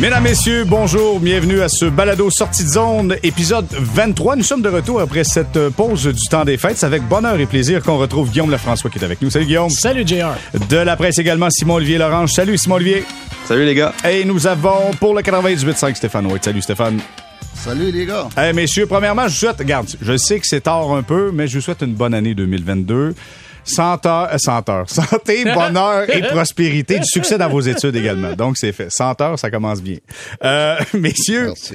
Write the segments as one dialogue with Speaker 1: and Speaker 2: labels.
Speaker 1: Mesdames, Messieurs, bonjour, bienvenue à ce balado sortie de zone, épisode 23. Nous sommes de retour après cette pause du temps des fêtes. C'est avec bonheur et plaisir qu'on retrouve Guillaume Lefrançois qui est avec nous. Salut Guillaume.
Speaker 2: Salut JR.
Speaker 1: De la presse également, Simon-Olivier Lorange. Salut Simon-Olivier.
Speaker 3: Salut les gars.
Speaker 1: Et nous avons pour le 98.5 Stéphane White. Salut Stéphane.
Speaker 4: Salut les gars.
Speaker 1: Hey, messieurs, premièrement, je vous souhaite, regarde, je sais que c'est tard un peu, mais je vous souhaite une bonne année 2022. Senteur, euh, senteur. Santé, bonheur et prospérité. Du succès dans vos études également. Donc, c'est fait. Senteur, ça commence bien. Euh, messieurs,
Speaker 4: Merci.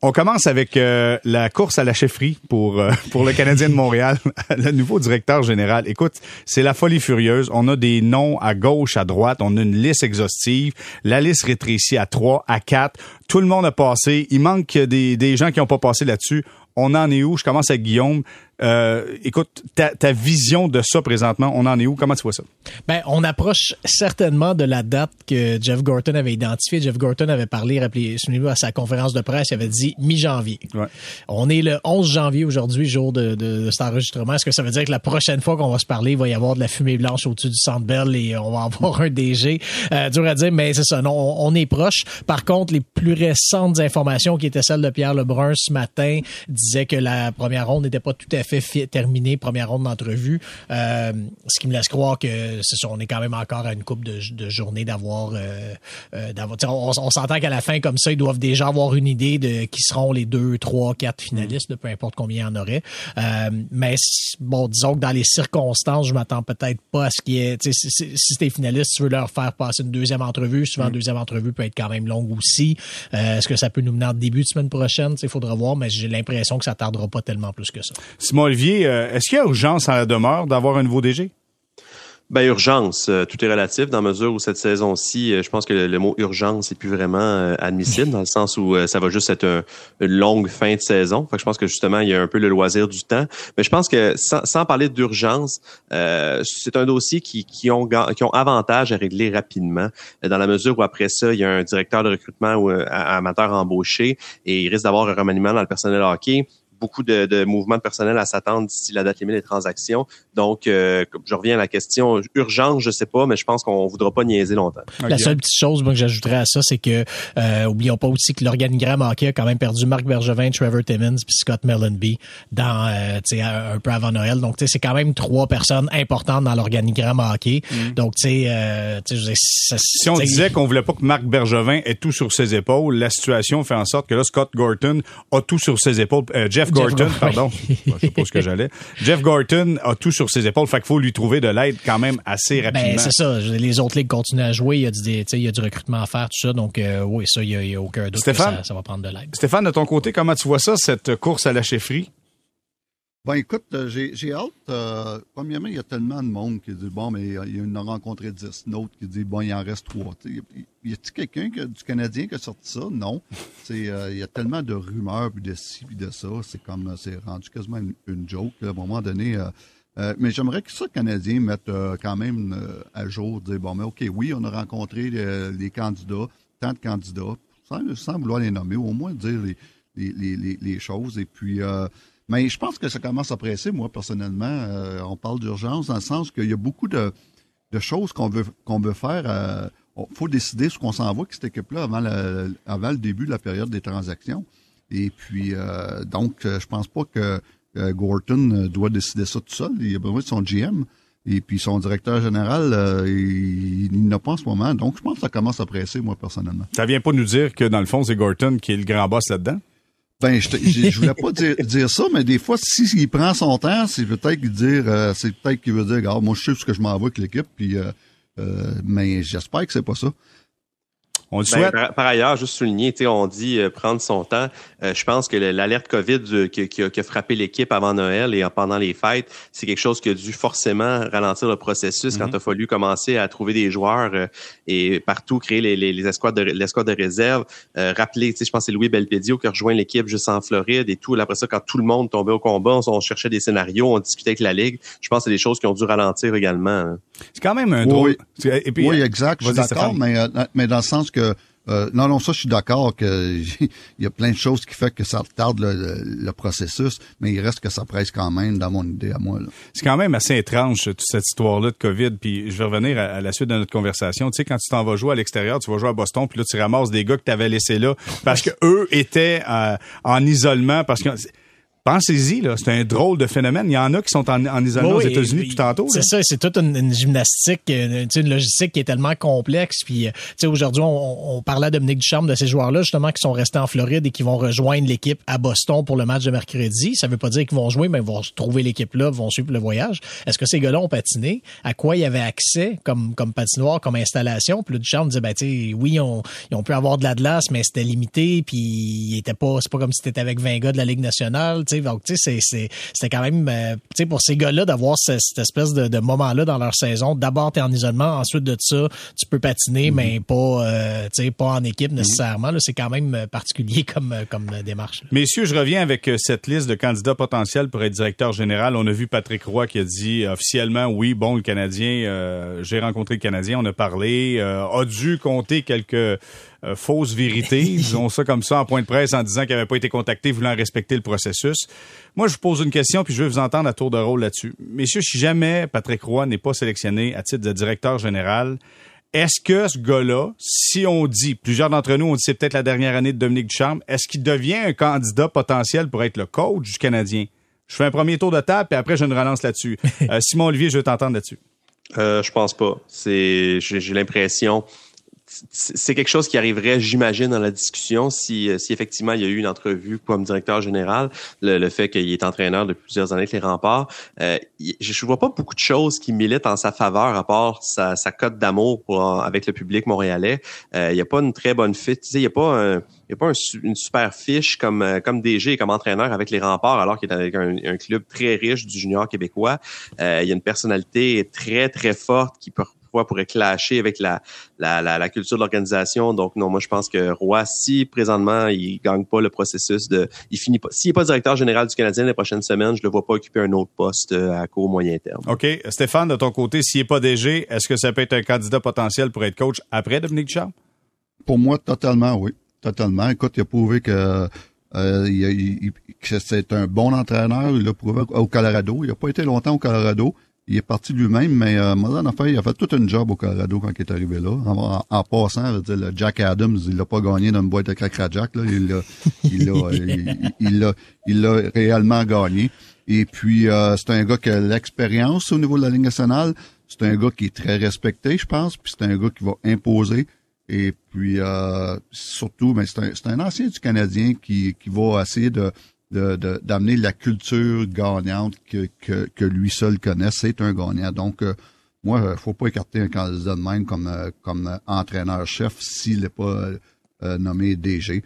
Speaker 1: on commence avec euh, la course à la chefferie pour, euh, pour le Canadien de Montréal. le nouveau directeur général. Écoute, c'est la folie furieuse. On a des noms à gauche, à droite. On a une liste exhaustive. La liste rétrécit à trois, à quatre. Tout le monde a passé. Il manque des, des gens qui n'ont pas passé là-dessus. On en est où? Je commence avec Guillaume. Euh, écoute, ta, ta vision de ça présentement, on en est où? Comment tu vois ça?
Speaker 2: Ben, on approche certainement de la date que Jeff Gorton avait identifiée. Jeff Gorton avait parlé, rappelez souvenez-vous, à sa conférence de presse, il avait dit mi-janvier.
Speaker 1: Ouais.
Speaker 2: On est le 11 janvier aujourd'hui, jour de, de, de cet enregistrement. Est-ce que ça veut dire que la prochaine fois qu'on va se parler, il va y avoir de la fumée blanche au-dessus du Centre Bell et on va avoir un DG? Euh, dur à dire, mais c'est ça. Non, on, on est proche. Par contre, les plus récentes informations qui étaient celles de Pierre Lebrun ce matin disaient que la première ronde n'était pas tout à fait fi- terminée, première ronde d'entrevue. Euh, ce qui me laisse croire que c'est ça, on est quand même encore à une coupe de, de journée d'avoir euh, euh, d'avoir. On, on s'entend qu'à la fin, comme ça, ils doivent déjà avoir une idée de qui seront les deux, trois, quatre finalistes, de peu importe combien il y en aurait. Mais bon, disons que dans les circonstances, je m'attends peut-être pas à ce qu'il y ait. tu sais, Si, si, si t'es finaliste, tu veux leur faire passer une deuxième entrevue. Souvent, une deuxième entrevue peut être quand même longue aussi. Euh, Est-ce que ça peut nous mener en début de semaine prochaine? Il faudra voir, mais j'ai l'impression que ça tardera pas tellement plus que ça.
Speaker 1: Simon Olivier, euh, est-ce qu'il y a urgence à la demeure d'avoir un nouveau DG?
Speaker 3: Ben urgence, euh, tout est relatif dans mesure où cette saison-ci, euh, je pense que le, mot urgence est plus vraiment euh, admissible dans le sens où ça va juste être un- une longue fin de saison. Fait que je pense que justement il y a un peu le loisir du temps. Mais je pense que sans, sans parler d'urgence, euh, c'est un dossier qui, qui ont qui ont avantage à régler rapidement dans la mesure où après ça il y a un directeur de recrutement ou un amateur embauché et il risque d'avoir un remaniement dans le personnel hockey beaucoup de, de mouvements de personnel à s'attendre d'ici la date limite des transactions. Donc, euh, je reviens à la question urgence, je sais pas, mais je pense qu'on voudra pas niaiser longtemps.
Speaker 2: La seule petite chose moi, que j'ajouterais à ça, c'est que euh, oublions pas aussi que l'organigramme hockey a quand même perdu Marc Bergevin, Trevor Timmons puis Scott Mellenby dans euh, tu sais un peu avant Noël. Donc tu sais c'est quand même trois personnes importantes dans l'organigramme hockey. Donc tu sais euh, tu sais, je veux dire, ça-
Speaker 1: Si on disait qu'on voulait pas que Marc Bergevin ait tout sur ses épaules, la situation fait en sorte que là, Scott Gorton a tout sur ses épaules. Euh, Jeff Gorton,
Speaker 2: Gorton.
Speaker 1: pardon. je sais pas ce que j'allais. Jeff Gorton a tout sur ses épaules. Fait qu'il faut lui trouver de l'aide quand même assez rapidement.
Speaker 2: Ben, c'est ça. Les autres ligues continuent à jouer. Il y a du, tu sais, il y a du recrutement à faire, tout ça. Donc, euh, oui, ça, il y a, il y a aucun doute
Speaker 1: Stéphane?
Speaker 2: que ça, ça va prendre de l'aide.
Speaker 1: Stéphane, de ton côté, comment tu vois ça, cette course à la chefferie?
Speaker 4: Ben écoute, euh, j'ai j'ai hâte. euh, premièrement, il y a tellement de monde qui dit bon, mais euh, il y en a rencontré 10. Une autre qui dit bon, il en reste trois. Y a-t-il quelqu'un que- du Canadien qui a sorti ça? Non. C'est, euh, Il y a tellement de rumeurs, puis de ci, puis de ça. C'est comme, euh, c'est rendu quasiment une, une joke. à un moment donné. euh, euh, mais j'aimerais que ça, le Canadien, mette euh, quand même euh, à jour, dire bon, mais OK, oui, on a rencontré euh, les candidats, tant de candidats, sans, sans vouloir les nommer, au moins dire les, les, les, les, les choses. Et puis, euh, mais je pense que ça commence à presser, moi, personnellement. Euh, on parle d'urgence dans le sens qu'il y a beaucoup de, choses qu'on veut, qu'on veut faire. Il faut décider ce qu'on s'en va avec cette équipe-là avant, le- avant le début de la période des transactions. Et puis, euh, donc, euh, je pense pas que euh, Gorton euh, doit décider ça tout seul. Il a besoin de son GM. Et puis, son directeur général, euh, il, il n'a pas en ce moment. Donc, je pense que ça commence à presser, moi, personnellement.
Speaker 1: Ça vient pas nous dire que, dans le fond, c'est Gorton qui est le grand boss là-dedans?
Speaker 4: Ben, je, je, je voulais pas dire, dire ça, mais des fois, s'il il prend son temps, c'est peut-être qu'il dire, euh, c'est peut-être qu'il veut dire, regarde, moi, je sais ce que je m'en vais avec l'équipe, puis, euh, euh, mais j'espère que c'est pas ça.
Speaker 1: On le
Speaker 3: Ben,
Speaker 1: souhaite.
Speaker 3: par, par ailleurs, juste souligner, tu sais, on dit euh, prendre son temps. Euh, je pense que le- l'alerte COVID euh, qui, qui a, qui a frappé l'équipe avant Noël et en- pendant les fêtes, c'est quelque chose qui a dû forcément ralentir le processus quand il a fallu commencer à trouver des joueurs euh, et partout créer les, les, les escouades de l'escouade de réserve. Euh, rappeler, tu sais, je pense que c'est Louis Belpedio qui a rejoint l'équipe juste en Floride et tout. Après ça, quand tout le monde tombait au combat, on, on cherchait des scénarios, on discutait avec la ligue. Je pense que c'est des choses qui ont dû ralentir également. hein.
Speaker 1: C'est quand même un
Speaker 4: Oui.
Speaker 1: drôle. C'est- Et puis,
Speaker 4: oui, exact, je suis d'accord, mais, euh, mais dans le sens que Euh, non, non, ça, je suis d'accord que il y a plein de choses qui fait que ça retarde le, processus, mais il reste que ça presse quand même dans mon idée à moi.
Speaker 1: C'est quand même assez étrange, toute cette histoire-là de COVID. Puis je vais revenir à, la suite de notre conversation. Tu sais, quand tu t'en vas jouer à l'extérieur, tu vas jouer à Boston, puis là, tu ramasses des gars que tu avais laissés là parce que eux étaient euh, en isolement, parce que Pensez-y, là, c'est un drôle de phénomène. Il y en a qui sont en, en isolement aux États-Unis depuis tantôt.
Speaker 2: C'est ça, c'est toute une, gymnastique, une, une, logistique qui est tellement complexe. Puis, euh, tu sais, aujourd'hui, on, on, parlait à Dominique Ducharme de ces joueurs-là, justement, qui sont restés en Floride et qui vont rejoindre l'équipe à Boston pour le match de mercredi. Ça veut pas dire qu'ils vont jouer, mais ils vont trouver l'équipe là, vont suivre le voyage. Est-ce que ces gars-là ont patiné? À quoi ils avaient accès comme, comme patinoire, comme installation? Puis là, Ducharme disait, ben, tu sais, oui, on, ils ont pu avoir de la glace, mais c'était limité. Puis, il était pas, c'est pas comme si t'étais avec 20 gars de la Ligue nationale donc, tu sais, c'est quand même, euh, tu sais, pour ces gars-là, d'avoir cette, espèce de, moment-là dans leur saison. D'abord, tu es en isolement, ensuite de ça, tu peux patiner, mm-hmm. mais pas, euh, tu sais, pas en équipe mm-hmm. nécessairement. C'est quand même euh, particulier comme, comme démarche.
Speaker 1: Messieurs, je reviens avec cette liste de candidats potentiels pour être directeur général. On a vu Patrick Roy qui a dit officiellement, oui, bon, le Canadien, j'ai rencontré le Canadien, on a parlé, a dû compter quelques euh, fausse vérité, disons ça comme ça, en point de presse, en disant qu'il n'avait pas été contacté, voulant respecter le processus. Moi, je vous pose une question, puis je veux vous entendre à tour de rôle là-dessus. Messieurs, si jamais Patrick Roy n'est pas sélectionné à titre de directeur général, est-ce que ce gars-là, si on dit, plusieurs d'entre nous, on dit c'est peut-être la dernière année de Dominique Ducharme, est-ce qu'il devient un candidat potentiel pour être le coach du Canadien? Je fais un premier tour de table, puis après, je ne relance là-dessus. Euh, Simon Olivier, je veux t'entendre là-dessus.
Speaker 3: Euh, je pense pas. C'est, j'ai l'impression c'est quelque chose qui arriverait, j'imagine, dans la discussion si, euh, si effectivement il y a eu une entrevue comme directeur général, le, fait qu'il est entraîneur depuis plusieurs années avec les remparts. Euh, je ne vois pas beaucoup de choses qui militent en sa faveur à part sa, cote d'amour avec le public montréalais. Euh, il n'y a pas une très bonne fit. Il n'y a pas une super fiche comme euh, comme DG et comme entraîneur avec les remparts alors qu'il est avec un, club très riche du junior québécois. Euh, il y a une personnalité très très forte qui pourrait clasher avec la, la, la, culture de l'organisation. Donc, non, moi, je pense que Roy, si présentement, il gagne pas le processus de, il finit pas, s'il n'est pas directeur général du Canadien les prochaines semaines, je le vois pas occuper un autre poste euh, à court moyen terme.
Speaker 1: OK. Stéphane, de ton côté, s'il n'est pas DG, est-ce que ça peut être un candidat potentiel pour être coach après Dominique Ducharme?
Speaker 4: Pour moi, totalement, oui. Totalement. Écoute, il a prouvé que euh, c'est un bon entraîneur. Il l'a prouvé au Colorado. Il n'a pas été longtemps au Colorado il est parti lui-même, mais euh, en fait, il a fait tout un job au Colorado quand il est arrivé là. En, passant, dire, le Jack Adams, il l'a pas gagné dans une boîte de cracra Jack, là. Il l'a, il l'a, il, il réellement gagné. Et puis, euh, c'est un gars qui a l'expérience au niveau de la Ligue nationale. C'est un gars qui est très respecté, je pense. Puis c'est un gars qui va imposer. Et puis, euh, surtout, c'est un, un ancien du Canadien qui, qui va essayer de d'amener de, la culture gagnante que, que, que, lui seul connaît. C'est un gagnant. Donc, euh, moi, il faut pas écarter un candidat de même comme, euh, comme entraîneur-chef s'il n'est pas euh, nommé DG.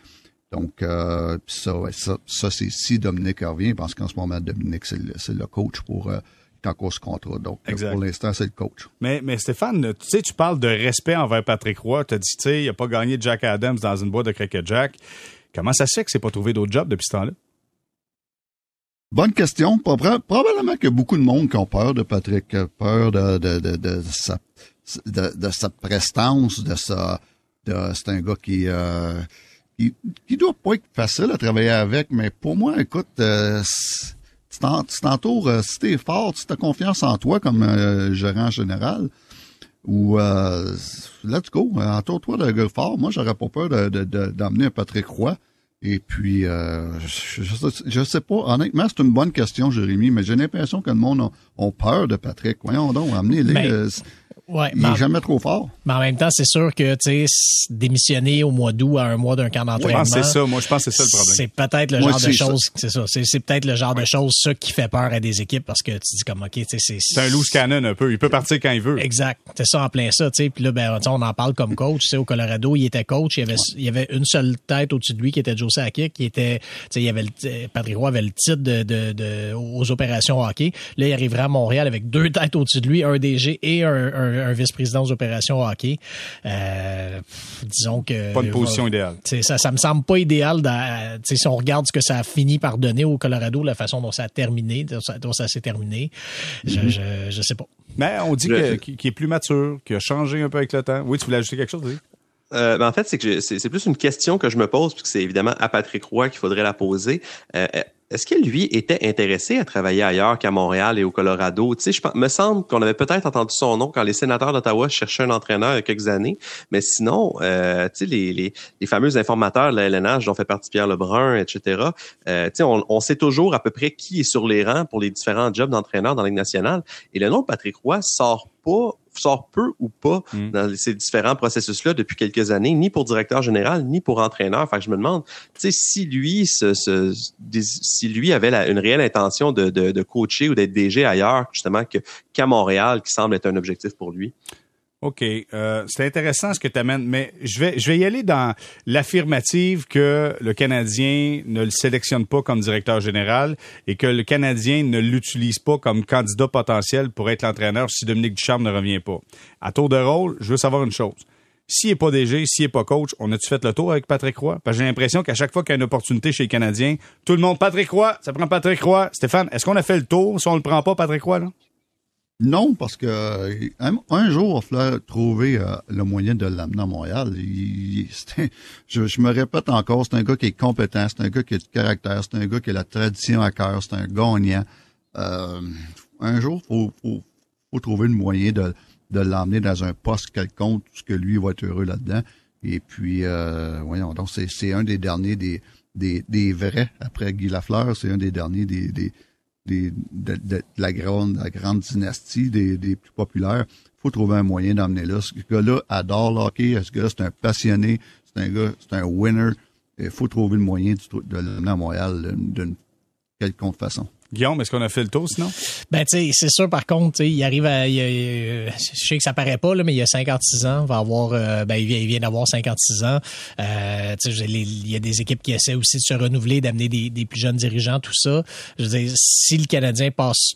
Speaker 4: Donc, ça, ça, ça c'est si Dominique revient, parce qu'en ce moment, Dominique, c'est le, le, coach pour en cause contrat. Donc, pour l'instant, c'est le coach.
Speaker 1: Mais, mais Stéphane, tu sais, tu parles de respect envers Patrick Roy. Tu as dit, tu sais, il n'a pas gagné Jack Adams dans une boîte de Cricket Jack. Comment ça se fait que c'est pas trouvé d'autres jobs depuis ce temps-là?
Speaker 4: Bonne question. Probablement a beaucoup de monde qui ont peur de Patrick, peur de, de, de, de sa, de, de, prestance, de de, c'est un gars qui, euh, qui, doit pas être facile à travailler avec, mais pour moi, écoute, euh, tu t'entoures, euh, si t'es fort, si t'as confiance en toi comme euh, gérant général, ou euh, let's go, entoure-toi d'un gars fort. Moi, j'aurais pas peur de, d'emmener un Patrick Roy. Et puis, euh, je, ne sais pas. Honnêtement, c'est une bonne question, Jérémy, mais j'ai l'impression que le monde a, peur de Patrick. Voyons donc, amenez-les. Euh, Ouais, il n'est jamais trop fort.
Speaker 2: Mais en même temps, c'est sûr que tu démissionner au mois d'août à un mois d'un camp d'entraînement.
Speaker 1: c'est ça. Moi, je pense que c'est ça le problème.
Speaker 2: C'est peut-être le genre de choses. C'est ça. C'est peut-être le genre de choses ça qui fait peur à des équipes parce que tu dis comme ok, c'est
Speaker 1: c'est un loose cannon un peu. Il peut partir quand il veut.
Speaker 2: Exact. C'est ça en plein ça. Tu sais. Puis là, ben, on en parle comme coach. Tu sais, au Colorado, il était coach. Il y avait il y avait une seule tête au-dessus de lui qui était Joe Sakic, qui était. Tu sais, il y avait le, Patrick Roy avait le titre de, de, de, aux opérations hockey. Là, il arriverait à Montréal avec deux têtes au-dessus de lui, un DG et un, un, un vice-président aux opération hockey. Euh, disons que...
Speaker 1: Pas une position idéale.
Speaker 2: Ça, ça me semble pas idéal si on regarde ce que ça a fini par donner au Colorado, la façon dont ça a terminé, dont ça, s'est terminé. Je, mm-hmm. je, sais pas.
Speaker 1: Mais on dit qu'il est plus mature, qu'il a changé un peu avec le temps. Oui, tu voulais ajouter quelque chose,
Speaker 3: Euh, ben en fait, c'est que c'est plus une question que je me pose, puisque c'est évidemment à Patrick Roy qu'il faudrait la poser. Euh, est-ce que lui était intéressé à travailler ailleurs qu'à Montréal et au Colorado? Tu sais, je me semble qu'on avait peut-être entendu son nom quand les sénateurs d'Ottawa cherchaient un entraîneur il y a quelques années. Mais sinon, euh, tu sais, les, les, les, fameux informateurs de la LNH dont fait partie Pierre Lebrun, etc., euh, tu sais, on, on, sait toujours à peu près qui est sur les rangs pour les différents jobs d'entraîneur dans la nationale. Et le nom de Patrick Roy sort pas sort peu ou pas mm. dans ces différents processus-là depuis quelques années, ni pour directeur général, ni pour entraîneur. Enfin, je me demande, tu sais, si lui, ce, si lui avait une réelle intention de, de, de coacher ou d'être DG ailleurs, justement, qu'à Montréal, qui semble être un objectif pour lui.
Speaker 1: OK. Euh, c'est intéressant ce que tu amènes, mais je vais, je vais y aller dans l'affirmative que le Canadien ne le sélectionne pas comme directeur général et que le Canadien ne l'utilise pas comme candidat potentiel pour être l'entraîneur si Dominique Ducharme ne revient pas. À tour de rôle, je veux savoir une chose. S'il n'est pas DG, s'il n'est pas coach, on a-tu fait le tour avec Patrick Roy? Parce que j'ai l'impression qu'à chaque fois qu'il y a une opportunité chez les Canadiens, tout le monde, Patrick Roy, ça prend Patrick Roy. Stéphane, est-ce qu'on a fait le tour? Si on le prend pas, Patrick Roy, là?
Speaker 4: Non, parce que un, jour, il va trouver euh, le moyen de l'amener à Montréal. je, me répète encore, c'est un gars qui est compétent, c'est un gars qui a du caractère, c'est un gars qui a la tradition à cœur, c'est un gagnant. Euh, un jour, faut, faut, faut trouver le moyen de, de l'emmener dans un poste quelconque, ce que lui va être heureux là-dedans. Et puis, euh, voyons, donc c'est un des derniers des, des, des vrais, après Guy Lafleur, c'est un des derniers des, des de, la, grande, la grande dynastie des, plus populaires. Il faut trouver un moyen d'emmener là. Ce gars-là adore le hockey. Ce gars-là, c'est un passionné. C'est un gars, c'est un winner. Il faut trouver le moyen de, l'amener à Montréal d'une quelconque façon.
Speaker 1: Guillaume, est-ce qu'on a fait le tour sinon?
Speaker 2: Ben, tu sais, c'est sûr, par contre, il arrive à. je sais que ça paraît pas, là, mais il a 56 ans, va avoir. Euh, ben, il vient, il d'avoir 56 ans. Euh, il y a des équipes qui essaient aussi de se renouveler, d'amener des, des plus jeunes dirigeants, tout ça. Je veux dire, si le Canadien passe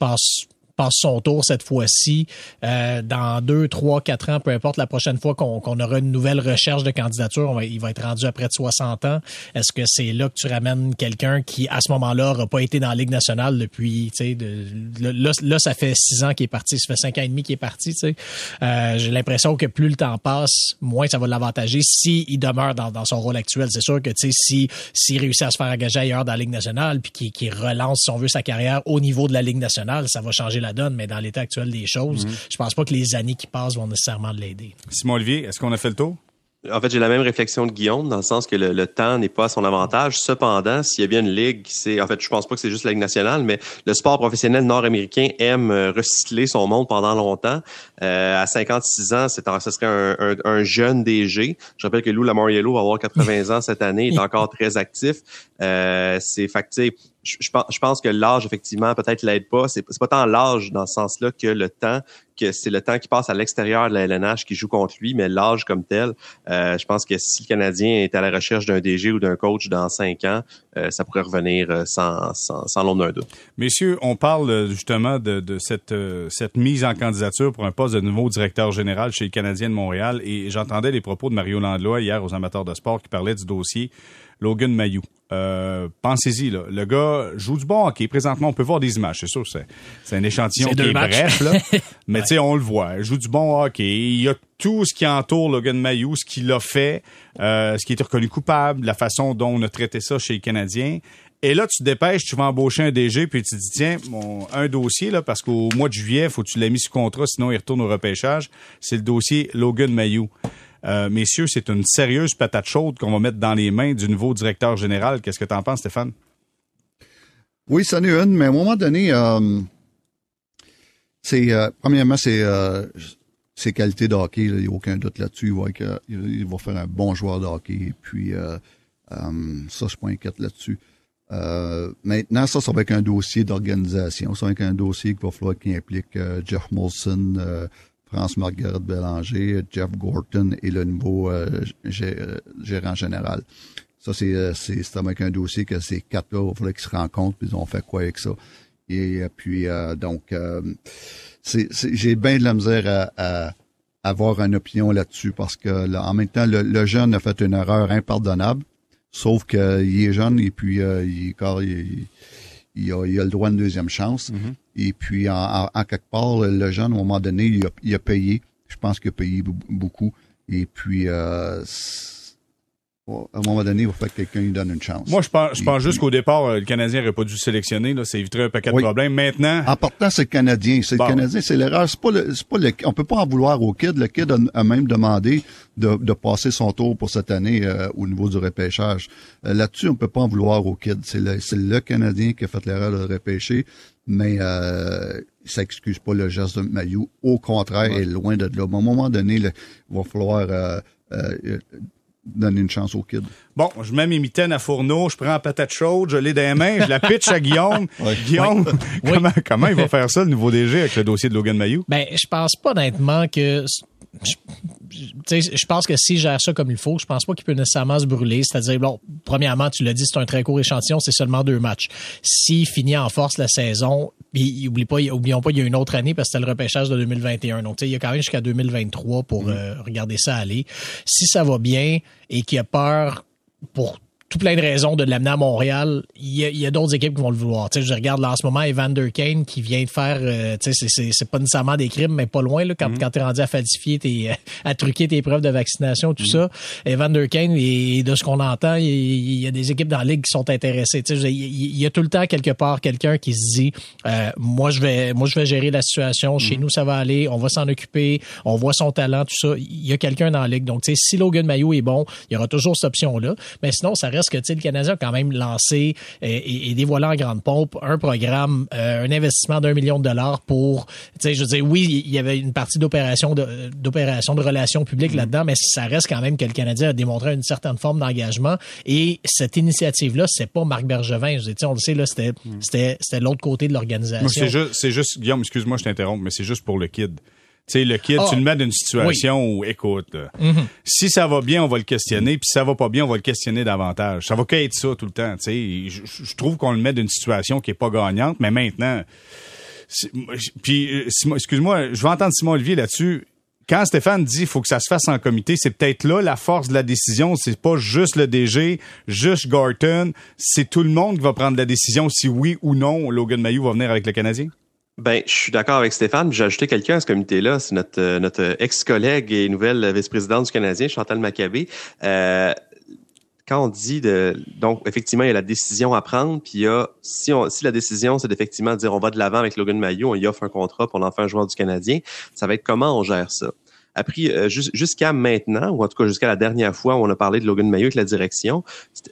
Speaker 2: passe passe son tour cette fois-ci. Euh, dans deux, trois, quatre ans, peu importe, la prochaine fois qu'on aura une nouvelle recherche de candidature, il va être rendu à près de 60 ans. Est-ce que c'est là que tu ramènes quelqu'un qui, à ce moment-là, n'aura pas été dans la Ligue nationale depuis, tu sais, de, là, là, ça fait six ans qu'il est parti, ça fait cinq ans et demi qu'il est parti, tu sais. Euh, J'ai l'impression que plus le temps passe, moins ça va l'avantager s'il il demeure dans, dans, son rôle actuel. C'est sûr que, tu sais, si, s'il réussit à se faire engager ailleurs dans la Ligue nationale, puis qu'il qui relance, si on veut, sa carrière au niveau de la Ligue nationale, ça va changer la donne, mais dans l'état actuel des choses, mhm. je pense pas que les années qui passent vont nécessairement l'aider.
Speaker 1: Simon Olivier, est-ce qu'on a fait le tour?
Speaker 3: En fait, j'ai la même réflexion de Guillaume, dans le sens que le, temps n'est pas à son avantage. Cependant, s'il y a bien une ligue, c'est en fait, je pense pas que c'est juste la ligue nationale, mais le sport professionnel nord-américain aime euh, recycler son monde pendant longtemps. Euh, à 56 ans, c'est ce serait un, un, jeune DG. Je rappelle que Lou Lamoriello va avoir 80 ans cette année, il est encore très actif. Euh, c'est facté je, pense que l'âge, effectivement, peut-être l'aide pas. C'est pas tant l'âge dans ce sens-là que le temps, que c'est le temps qui passe à l'extérieur de la LNH qui joue contre lui, mais l'âge comme tel, euh, je pense que si le Canadien est à la recherche d'un DG ou d'un coach dans cinq ans, euh, ça pourrait revenir euh, sans, sans, sans l'ombre d'un doute.
Speaker 1: Messieurs, on parle justement de, de cette, cette mise en candidature pour un poste de nouveau directeur général chez les Canadiens de Montréal et j'entendais les propos de Mario Landlois hier aux amateurs de sport qui parlait du dossier Logan Mayou. Euh, pensez-y, là. Le gars joue du bon hockey. Présentement, on peut voir des images. C'est sûr, c'est, c'est un échantillon qui est bref, là. Mais tu on le voit. Il joue du bon hockey. Il y a tout ce qui entoure Logan Mayou, ce qu'il a fait, euh, ce qui est reconnu coupable, la façon dont on a traité ça chez les Canadiens. Et là, tu te dépêches, tu vas embaucher un DG, puis tu te dis, tiens, un dossier, là, parce qu'au mois de juillet, faut que tu l'aies mis sous contrat, sinon il retourne au repêchage. C'est le dossier Logan Mayou. Euh, messieurs, c'est une sérieuse patate chaude qu'on va mettre dans les mains du nouveau directeur général. Qu'est-ce que tu en penses, Stéphane?
Speaker 4: Oui, ça n'est une, mais à un moment donné, euh, c'est euh, premièrement, c'est ses qualités de hockey, il n'y a aucun doute là-dessus. Il, va il va faire un bon joueur de hockey. Et puis ça, je suis pas inquiète là-dessus. maintenant, ça, ça va être un dossier d'organisation. Ça va être un dossier qu'il va falloir qu'il implique Jeff Molson, France-Marguerite Bélanger, Jeff Gorton et le nouveau euh, euh, gérant général. Ça, c'est, euh, c'est, c'est avec un dossier que ces quatre-là, il fallait qu'ils se rencontrent, puis ils ont fait quoi avec ça. Et puis, donc, c'est, j'ai bien de la misère à, avoir une opinion là-dessus parce que en même temps, le, jeune a fait une erreur impardonnable, sauf qu'il est jeune et puis il, il, il a, il a le droit à une deuxième chance. Mm-hmm. Et puis, en, quelque part, le jeune, à un moment donné, il a, payé. Je pense qu'il a payé beaucoup. Et puis, euh, à un moment donné, il faut que quelqu'un lui donne une chance.
Speaker 1: Moi, je pense, je pense juste qu'au départ, euh, le Canadien n'aurait pas dû sélectionner. Là, ça éviterait un paquet de problèmes. Maintenant.
Speaker 4: En partant, c'est le Canadien. C'est le Canadien, c'est l'erreur. C'est pas le, c'est pas le, on peut pas en vouloir au kid. Le kid a, même demandé de, de, passer son tour pour cette année euh, au niveau du repêchage. Euh, là-dessus, on peut pas en vouloir au kid. C'est le, c'est le Canadien qui a fait l'erreur de repêcher. Mais euh, ça excuse pas le geste de Maillot. Au contraire, est loin de là. à un moment donné, il va falloir euh, donner une chance au kid.
Speaker 1: Bon, je mets mes mitaines à fourneau, je prends la patate chaude, je l'ai dans les mains, je la pitch à Guillaume. Guillaume, comment, comment il va faire ça, le nouveau DG, avec le dossier de Logan Mayou?
Speaker 2: Ben, je pense pas honnêtement que je, je pense que s'il gère ça comme il faut, je pense pas qu'il peut nécessairement se brûler. C'est-à-dire, bon, premièrement, tu l'as dit, c'est un très court échantillon, c'est seulement deux matchs. S'il finit en force la saison, puis oublie pas, oublions pas, il y a une autre année parce que c'était le repêchage de 2021. Donc, tu sais, il y a quand même jusqu'à 2023 pour mm. euh, regarder ça aller. Si ça va bien et qu'il a peur pour tout plein de raisons de l'amener à Montréal. Il y a, d'autres équipes qui vont le vouloir. Tu sais, je regarde là en ce moment Evander Kane qui vient de faire, euh, tu sais, c'est pas nécessairement des crimes, mais pas loin là, quand, mm-hmm. quand t'es rendu à falsifier tes, à truquer tes preuves de vaccination, tout mm-hmm. ça. Evander Kane, et de ce qu'on entend, il, y a des équipes dans la ligue qui sont intéressées. Tu sais, il, y a tout le temps quelque part quelqu'un qui se dit, euh, moi je vais, moi je vais gérer la situation. Chez mm-hmm. nous ça va aller, on va s'en occuper, on voit son talent, tout ça. Il y a quelqu'un dans la ligue. Donc, tu sais, si Logan Mayo est bon, il y aura toujours cette option là. Mais sinon, ça reste que tu sais, le Canadien quand même lancé euh, et, et, dévoilé en grande pompe un programme, euh, un investissement d'un million de dollars pour, tu sais, je veux dire, oui, il y avait une partie d'opération de, d'opération de relations publiques mm. là-dedans, mais ça reste quand même que le Canadien a démontré une certaine forme d'engagement. Et cette initiative-là, c'est pas Marc Bergevin. Je on le sait, là, c'était, mm. c'était, c'était l'autre côté de l'organisation.
Speaker 1: C'est juste, c'est juste, Guillaume, excuse-moi, je t'interromps, mais c'est juste pour le kid. Tu sais, le kid, tu ah. le mets dans une situation où, écoute, mm-hmm. si ça va bien, on va le questionner, puis si ça va pas bien, on va le questionner davantage. Ça va qu'être ça tout le temps. Tu sais, je, trouve qu'on le met dans une situation qui est pas gagnante, mais maintenant, puis euh, excuse-moi, je vais entendre Simon Olivier là-dessus. Quand Stéphane dit qu'il faut que ça se fasse en comité, c'est peut-être là la force de la décision. C'est pas juste le DG, juste Garton. C'est tout le monde qui va prendre la décision si oui ou non Logan Mayou va venir avec le Canadien?
Speaker 3: Ben, je suis d'accord avec Stéphane. J'ai ajouté quelqu'un à ce comité-là. C'est notre, euh, notre ex-collègue et nouvelle vice-présidente du Canadien, Chantal Maccabé. Euh, quand on dit de donc effectivement il y a la décision à prendre puis il y a si on si la décision c'est d'effectivement dire on va de l'avant avec Logan Mayo on y offre un contrat pour en faire un joueur du Canadien ça va être comment on gère ça? Après, euh, jusqu'à maintenant, ou en tout cas jusqu'à la dernière fois où on a parlé de Logan Mayo avec la direction,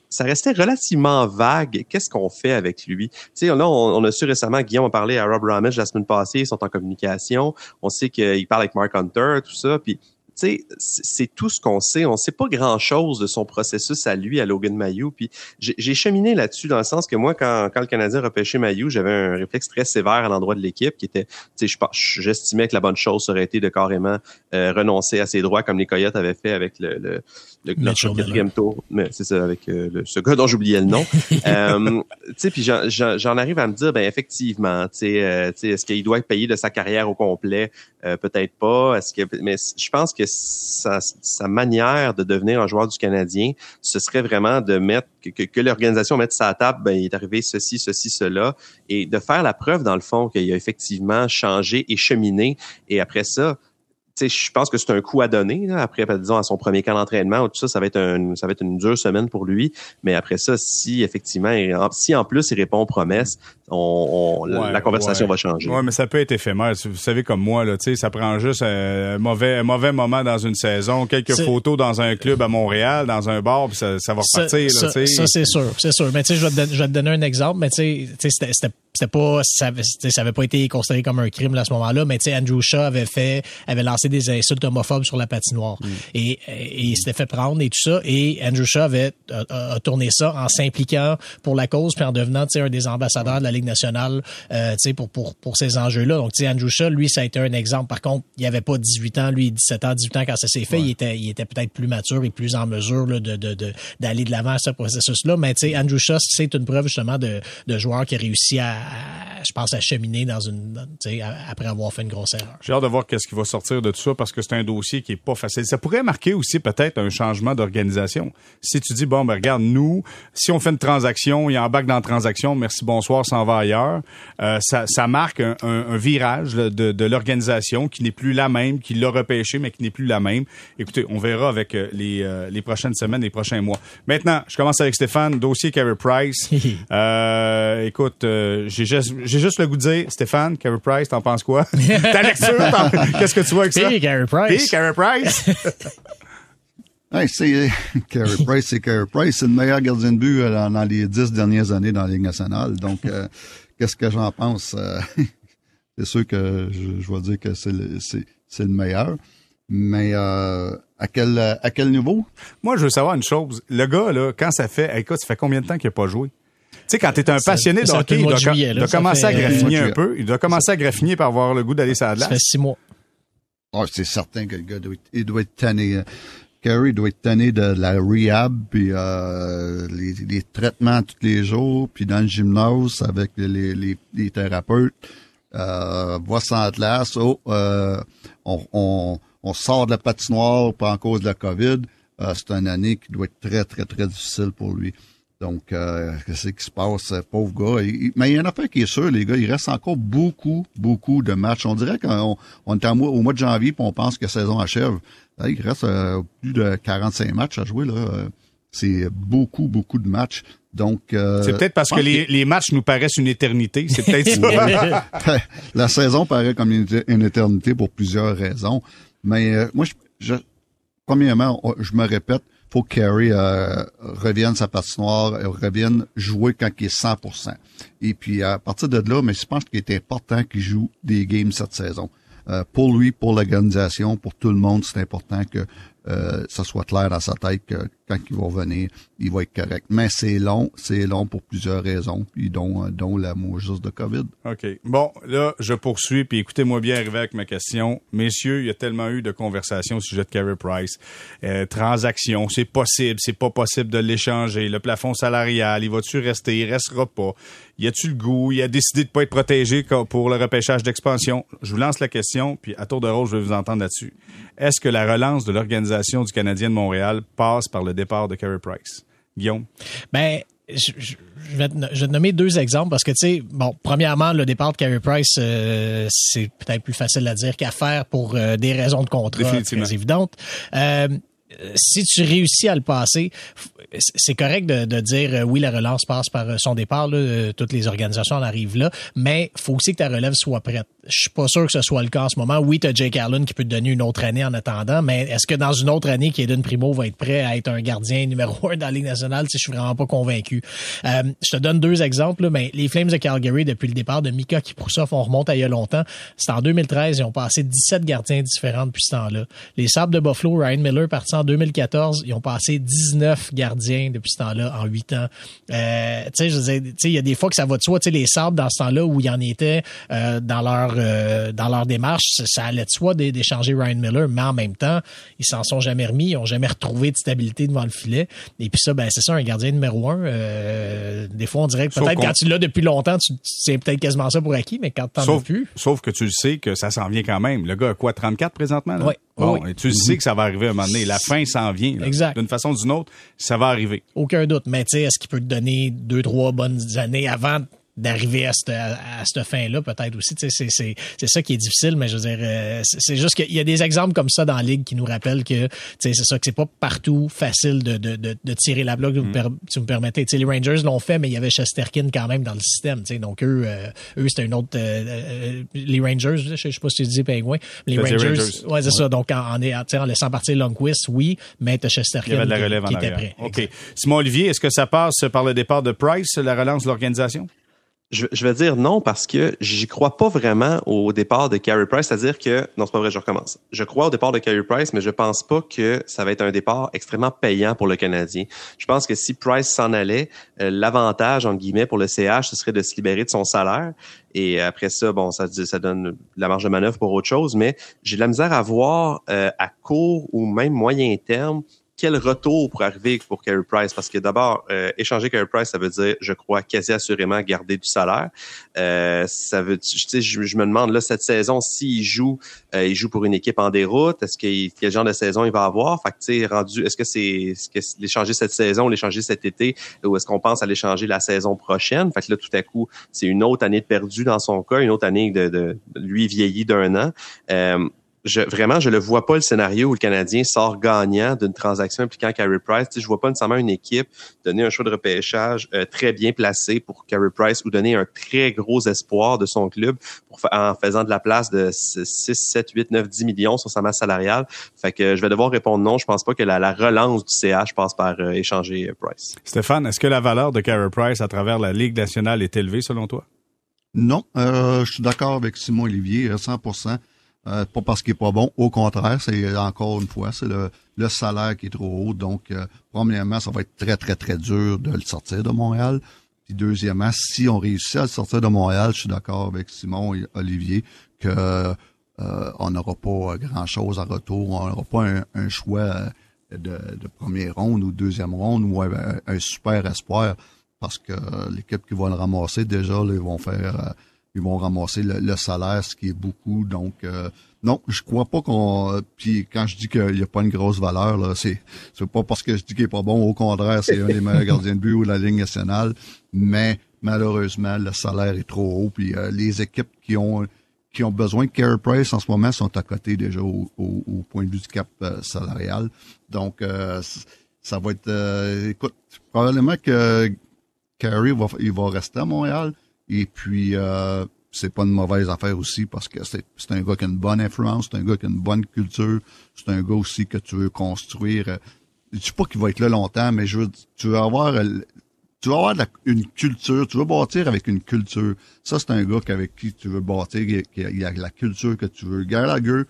Speaker 3: ça restait relativement vague. Qu'est-ce qu'on fait avec lui? Tu sais, là, on, a su récemment, Guillaume a parlé à Rob Ramage la semaine passée, ils sont en communication. On sait qu'il parle avec Mark Hunter, tout ça. Puis c'est tout ce qu'on sait. On sait pas grand-chose de son processus à lui, à Logan Mayou. Puis j'ai cheminé là-dessus dans le sens que moi, quand, quand le Canadien repêchait Mayou, j'avais un réflexe très sévère à l'endroit de l'équipe qui était, tu sais, j'estimais que la bonne chose aurait été de carrément euh, renoncer à ses droits comme les Coyotes avaient fait avec le, le, le, quatrième tour. Mais c'est ça, avec euh, ce gars dont j'oubliais le nom. euh, tu sais, puis j'en arrive à me dire, ben effectivement, tu sais, euh, est-ce qu'il doit être payé de sa carrière au complet? Peut-être pas. Est-ce que, mais je pense que sa, sa, manière de devenir un joueur du Canadien, ce serait vraiment de mettre que, que, l'organisation mette sa table, ben, il est arrivé ceci, ceci, cela, et de faire la preuve dans le fond qu'il a effectivement changé et cheminé. Et après ça, je pense que c'est un coup à donner. Là. Après, ben, disons, à son premier camp d'entraînement, tout ça, ça va être un, ça va être une dure semaine pour lui. Mais après ça, si effectivement, si en plus il répond aux promesses, on, la conversation va changer.
Speaker 1: Oui, mais ça peut être éphémère. Vous savez comme moi, là, ça prend juste un mauvais, un mauvais moment dans une saison, quelques photos dans un club à Montréal, dans un bar, puis ça, ça va repartir.
Speaker 2: Ça,
Speaker 1: ça,
Speaker 2: ça c'est sûr, c'est sûr. Mais tu sais, je vais te donner un exemple. Mais tu sais, c'était c'était pas ça, ça avait pas été considéré comme un crime à ce moment-là mais tu sais Andrew Shaw avait fait avait lancé des insultes homophobes sur la patinoire. Mm. et, et il s'était fait prendre et tout ça. Et Andrew Shaw avait a, tourné ça en s'impliquant pour la cause puis en devenant tu sais un des ambassadeurs de la Ligue nationale euh, tu sais pour pour pour ces enjeux-là. Donc tu sais Andrew Shaw lui ça a été un exemple. Par contre il avait pas 18 ans. Lui 17 ans 18 ans quand ça s'est fait. Il était il était peut-être plus mature et plus en mesure là, de de d'aller de l'avant à ce processus-là. Mais tu sais Andrew Shaw c'est une preuve justement de de joueur qui a réussi à je pense, à cheminer dans une, après avoir fait une grosse erreur.
Speaker 1: J'ai hâte de voir qu'est-ce qui va sortir de tout ça parce que c'est un dossier qui est pas facile. Ça pourrait marquer aussi peut-être un changement d'organisation. Si tu dis, bon, ben regarde, nous, si on fait une transaction, il embarque dans la transaction, merci, bonsoir, s'en va ailleurs, euh, ça, ça marque un, un, virage de, de l'organisation qui n'est plus la même, qui l'a repêché, mais qui n'est plus la même. Écoutez, on verra avec euh, les, euh, les prochaines semaines, les prochains mois. Maintenant, je commence avec Stéphane, dossier Carey Price. euh, écoute, j'ai juste, j'ai juste le goût de dire, Stéphane, Carey Price, t'en penses quoi? Ta lecture, qu'est-ce que tu vois avec ça?
Speaker 2: Hey, Carey Price.
Speaker 1: Hey, Carey Price.
Speaker 4: hey, c'est Carey Price, c'est Carey Price, c'est le meilleur gardien de but dans, dans, les dix dernières années dans la Ligue nationale. Donc, qu'est-ce que j'en pense? c'est sûr que je, je vais dire que c'est le, c'est, c'est le meilleur. Mais euh, à quel à quel niveau?
Speaker 1: Moi, je veux savoir une chose. Le gars, là, quand ça fait, écoute, ça fait combien de temps qu'il n'a pas joué? Tu sais, quand t'es un passionné de hockey, il doit, commencer à graffiner un peu. Il doit commencer à graffiner pour avoir le goût d'aller sur la glace.
Speaker 2: Ça fait six mois.
Speaker 4: Oh, c'est certain que le gars doit, il doit être tanné. Kerry doit être tanné de la rehab, puis euh, les, les, traitements tous les jours, puis dans le gymnase avec les, les, les thérapeutes euh, sans glace, oh, euh, on, on, on, sort de la patinoire pas en cause de la COVID. Euh, c'est une année qui doit être très, très, très difficile pour lui. Donc, euh, qu'est-ce qui se passe, pauvre gars? mais il y en a fait qui est sûr, les gars, il reste encore beaucoup, beaucoup de matchs. On dirait qu'on on est au mois de janvier puis on pense que la saison achève. il reste euh, plus de 45 matchs à jouer. là. C'est beaucoup, beaucoup de matchs. Donc,
Speaker 1: euh, c'est peut-être parce que les, les, matchs nous paraissent une éternité. C'est peut-être ça.
Speaker 4: La saison paraît comme une, éternité pour plusieurs raisons. Mais euh, moi, je, je, premièrement, je me répète, faut que Carey euh, revienne sa patinoire, revienne jouer quand il est 100%. Et puis à partir de là, mais je pense qu'il est important qu'il joue des games cette saison. Euh, pour lui, pour l'organisation, pour tout le monde, c'est important que euh, ça soit clair dans sa tête que quand il va revenir, il va être correct. Mais c'est long, c'est long pour plusieurs raisons, puis dont, euh, dont la juste de COVID.
Speaker 1: OK. Bon, là, je poursuis, puis écoutez-moi bien arriver avec ma question. Messieurs, il y a tellement eu de conversations au sujet de Carey Price. Euh, transaction, c'est possible, c'est pas possible de l'échanger. Le plafond salarial, il va-tu rester, il restera pas? Y a-tu le goût? Il a décidé de pas être protégé pour le repêchage d'expansion? Je vous lance la question, puis à tour de rôle, je vais vous entendre là-dessus. Est-ce que la relance de l'organisation du Canadien de Montréal passe par le départ de Carey Price? Guillaume?
Speaker 2: Ben, je, vais te, nommer deux exemples parce que, tu sais, bon, premièrement, le départ de Carey Price, euh, c'est peut-être plus facile à dire qu'à faire pour euh, des raisons de contrat très évidentes. Euh, si tu réussis à le passer, c'est correct de, de, dire euh, oui, la relance passe par euh, son départ, là, euh, toutes les organisations en arrivent là, mais faut aussi que ta relève soit prête. Je suis pas sûr que ce soit le cas en ce moment. Oui, tu as Jake Allen qui peut te donner une autre année en attendant, mais est-ce que dans une autre année, Kaden Primo va être prêt à être un gardien numéro un dans la Ligue nationale? Je suis vraiment pas convaincu? Euh, je te donne deux exemples. Là, mais les Flames de Calgary, depuis le départ de Mika Kiprusov, on remonte à il y a longtemps. C'est en 2013, ils ont passé 17 gardiens différents depuis ce temps-là. Les Sabres de Buffalo, Ryan Miller, parti en 2014, ils ont passé 19 gardiens depuis ce temps-là en 8 ans. Euh, tu sais, je sais, il y a des fois que ça va de soi. Tu sais, les Sabres dans ce temps-là où il y en était euh, dans leur euh, dans leur démarche, ça allait de soi d'échanger Ryan Miller, mais en même temps, ils s'en sont jamais remis, ils ont jamais retrouvé de stabilité devant le filet. Et puis ça, ben c'est ça, un gardien numéro un. Des fois, on dirait que peut-être quand tu l'as depuis longtemps, tu c'est peut-être quasiment ça pour acquis, mais quand t'en as plus.
Speaker 1: Sauf que tu le sais que ça s'en vient quand même. Le gars a quoi, 34 présentement? Là?
Speaker 2: Oui.
Speaker 1: Bon, et tu sais que ça va arriver à un moment donné. La fin s'en vient.
Speaker 2: Exact.
Speaker 1: D'une façon ou d'une autre, ça va arriver.
Speaker 2: Aucun doute. Mais tu sais, est-ce qu'il peut te donner deux, trois bonnes années avant d'arriver à cette, à, cette fin-là, peut-être aussi. C'est, c'est, c'est ça qui est difficile, mais je veux dire, euh, c'est juste qu'il y a des exemples comme ça dans la Ligue qui nous rappellent que c'est ça, que c'est pas partout facile de, de, de, tirer la bloc, mm. si vous me permettez. les Rangers l'ont fait, mais il y avait Chesterkin quand même dans le système. Donc eux, euh, eux c'était une autre... Euh, les Rangers, je sais pas si tu dis Pingouin, les Rangers, ouais, c'est ça. Donc en, en, en, laissant partir Longquist, oui, mais t'as Chesterkin qui, était prêt.
Speaker 1: OK. Simon Olivier, est-ce que ça passe par le départ de Price, la relance de l'organisation?
Speaker 3: Je, je, vais dire non parce que j'y crois pas vraiment au départ de Carey Price, c'est-à-dire que non c'est pas vrai, je recommence. Je crois au départ de Carey Price, mais je pense pas que ça va être un départ extrêmement payant pour le Canadien. Je pense que si Price s'en allait, euh, l'avantage entre guillemets pour le CH, ce serait de se libérer de son salaire et après ça, bon, ça ça donne la marge de manœuvre pour autre chose, mais j'ai de la misère à voir euh, à court ou même moyen terme quel retour pour arriver pour Carey Price? Parce que d'abord, euh, échanger Carey Price, ça veut dire, je crois, quasi assurément garder du salaire. Euh, ça veut, je, je me demande là cette saison s'il joue, euh, il joue pour une équipe en déroute. Est-ce qu'il quel genre de saison il va avoir? Fait que rendu, est-ce que c'est est-ce que l'échanger cette saison, l'échanger cet été, ou est-ce qu'on pense à l'échanger la saison prochaine? Fait que là, tout à coup, c'est une autre année de perdu dans son cas, une autre année de, de, lui vieilli d'un an. Je, vraiment, je le vois pas le scénario où le Canadien sort gagnant d'une transaction impliquant Carey Price. Je je vois pas nécessairement une équipe donner un choix de repêchage euh, très bien placé pour Carey Price ou donner un très gros espoir de son club pour, en faisant de la place de 6, 7, 8, 9, 10 millions sur sa masse salariale. Fait que je vais devoir répondre non. Je pense pas que la, relance du CH passe par euh, échanger euh, Price.
Speaker 1: Stéphane, est-ce que la valeur de Carey Price à travers la Ligue nationale est élevée selon toi?
Speaker 4: Non, je suis d'accord avec Simon Olivier, 100 euh, pas parce qu'il est pas bon, au contraire, c'est encore une fois, c'est le, le, salaire qui est trop haut. Donc, euh, premièrement, ça va être très, très, très dur de le sortir de Montréal. Puis deuxièmement, si on réussit à le sortir de Montréal, je suis d'accord avec Simon et Olivier que euh, on n'aura pas grand-chose à retour. On n'aura pas un, choix de, de, première ronde ou deuxième ronde ou un, super espoir parce que l'équipe qui va le ramasser, déjà, ils vont faire ils vont ramasser le, salaire, ce qui est beaucoup. Donc, euh, non, je crois pas qu'on. Puis quand je dis qu'il n'y a pas une grosse valeur, là, c'est c'est pas parce que je dis qu'il est pas bon. Au contraire, c'est un des meilleurs gardiens de but ou la ligne nationale. Mais malheureusement, le salaire est trop haut. Puis euh, les équipes qui ont qui ont besoin de Carey Price en ce moment sont à côté déjà au, point de vue du cap euh, salarial. Donc, ça va être. écoute, probablement que Carey va il va rester à Montréal. Et puis, euh, c'est pas une mauvaise affaire aussi parce que c'est, un gars qui a une bonne influence, c'est un gars qui a une bonne culture, c'est un gars aussi que tu veux construire. Euh, je dis pas qu'il va être là longtemps, mais je veux, tu veux avoir, euh, tu veux avoir une culture, tu veux bâtir avec une culture. Ça, c'est un gars avec qui tu veux bâtir, il y a, la culture que tu veux. Gallagher,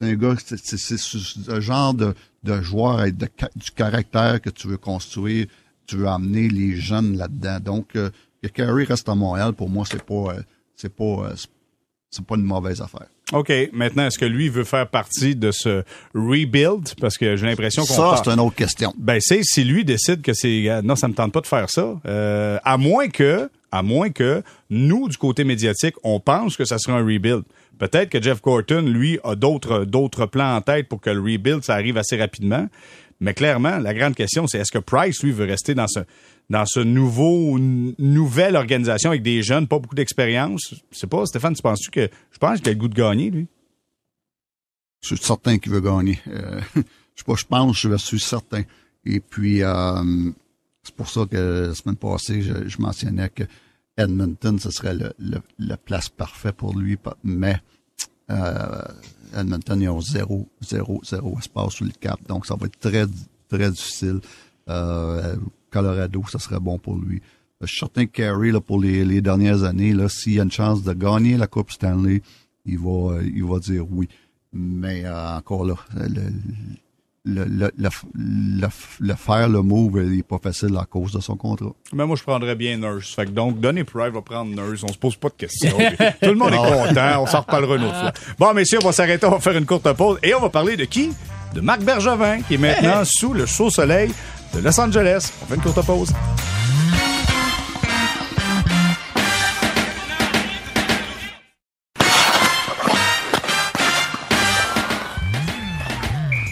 Speaker 4: c'est un gars, c'est, c'est, ce genre de, de joueur avec du caractère que tu veux construire, tu veux amener les jeunes là-dedans. Donc, euh, que Carey reste à Montréal, pour moi, c'est pas, euh, c'est pas, euh, c'est pas une mauvaise affaire.
Speaker 1: OK. Maintenant, est-ce que lui veut faire partie de ce rebuild? Parce que j'ai l'impression qu'on.
Speaker 4: Ça, c'est une autre question.
Speaker 1: Ben, c'est si lui décide que c'est. Non, ça me tente pas de faire ça. Euh, à moins que, à moins que nous, du côté médiatique, on pense que ça sera un rebuild. Peut-être que Jeff Gorton, lui, a d'autres, d'autres plans en tête pour que le rebuild, ça arrive assez rapidement. Mais clairement, la grande question, c'est est-ce que Price, lui, veut rester dans ce, dans ce nouveau, nouvelle organisation avec des jeunes, pas beaucoup d'expérience? Je sais pas, Stéphane, tu penses-tu que, je pense qu'il a le goût de gagner, lui?
Speaker 4: Je suis certain qu'il veut gagner. Euh, je sais pas, je pense, je suis certain. Et puis, euh, c'est pour ça que la semaine passée, je, mentionnais que Edmonton, ce serait le, la place parfaite pour lui, mais euh, Edmonton, ils ont zéro, zéro, zéro espace sur le cap. Donc, ça va être très, très difficile. Euh, Colorado, ça serait bon pour lui. Je suis certain que Carey, là, pour les, les dernières années, là, s'il y a une chance de gagner la Coupe Stanley, il va, euh, il va dire oui. Mais euh, encore là, le, le, le, le, le, faire le move il est pas facile à cause de son contrat.
Speaker 1: Mais moi, je prendrais bien Nurse. Fait que donc, Donny Pride va prendre Nurse. On se pose pas de questions. Tout le monde est content. On s'en reparlera une autre fois. Bon, messieurs, on va s'arrêter. On va faire une courte pause. Et on va parler de qui? De Marc Bergevin, qui est maintenant sous le chaud soleil de Los Angeles. On fait une courte pause.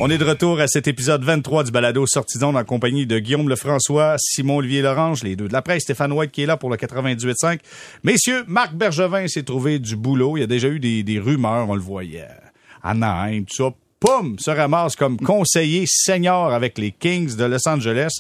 Speaker 1: On est de retour à cet épisode 23 du balado Sortison en compagnie de Guillaume Lefrançois, Simon-Olivier Lorange, les deux de la presse, Stéphane White qui est là pour le 98.5. Messieurs, Marc Bergevin s'est trouvé du boulot. Il y a déjà eu des, rumeurs, on le voyait. Tout ça poum, se ramasse comme conseiller senior avec les Kings de Los Angeles.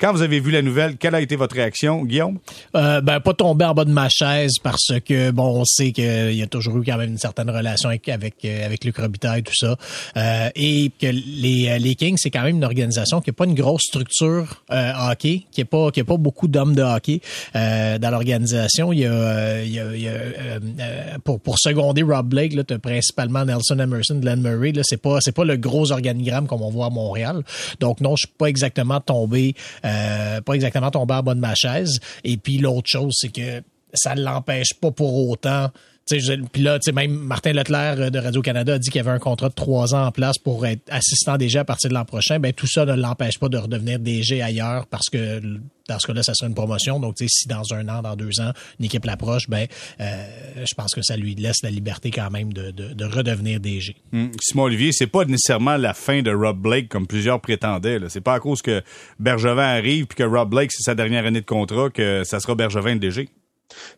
Speaker 1: Quand vous avez vu la nouvelle, quelle a été votre réaction, Guillaume?
Speaker 2: Euh, ben, pas tomber en bas de ma chaise parce que, bon, on sait qu'il y a toujours eu quand même une certaine relation avec, avec, euh, avec Luc Robitaille et tout ça. Euh, et que les, les Kings, c'est quand même une organisation qui n'a pas une grosse structure hockey, qui n'a pas, pas beaucoup d'hommes de hockey dans l'organisation. Il y a, il y a, il y a pour, pour seconder Rob Blake, là, as principalement Nelson Emerson, Glenn Murray, là, c'est pas, c'est pas le gros organigramme comme on voit à Montréal. Donc non, je suis pas exactement tombé, euh, pas exactement tombé en bas de ma chaise. Et puis l'autre chose, c'est que ça l'empêche pas pour autant Puis là, même Martin Leclerc euh, de Radio-Canada a dit qu'il y avait un contrat de trois ans en place pour être assistant DG à partir de l'an prochain. Ben, tout ça ne l'empêche pas de redevenir DG ailleurs parce que dans ce cas-là, ça serait une promotion. Donc, si dans un an, dans deux ans, une équipe l'approche, ben, euh, je pense que ça lui laisse la liberté quand même de, de, redevenir DG.
Speaker 1: Hum, Simon Olivier, c'est pas nécessairement la fin de Rob Blake comme plusieurs prétendaient. C'est pas à cause que Bergevin arrive puis que Rob Blake c'est sa dernière année de contrat que ça sera Bergevin le DG.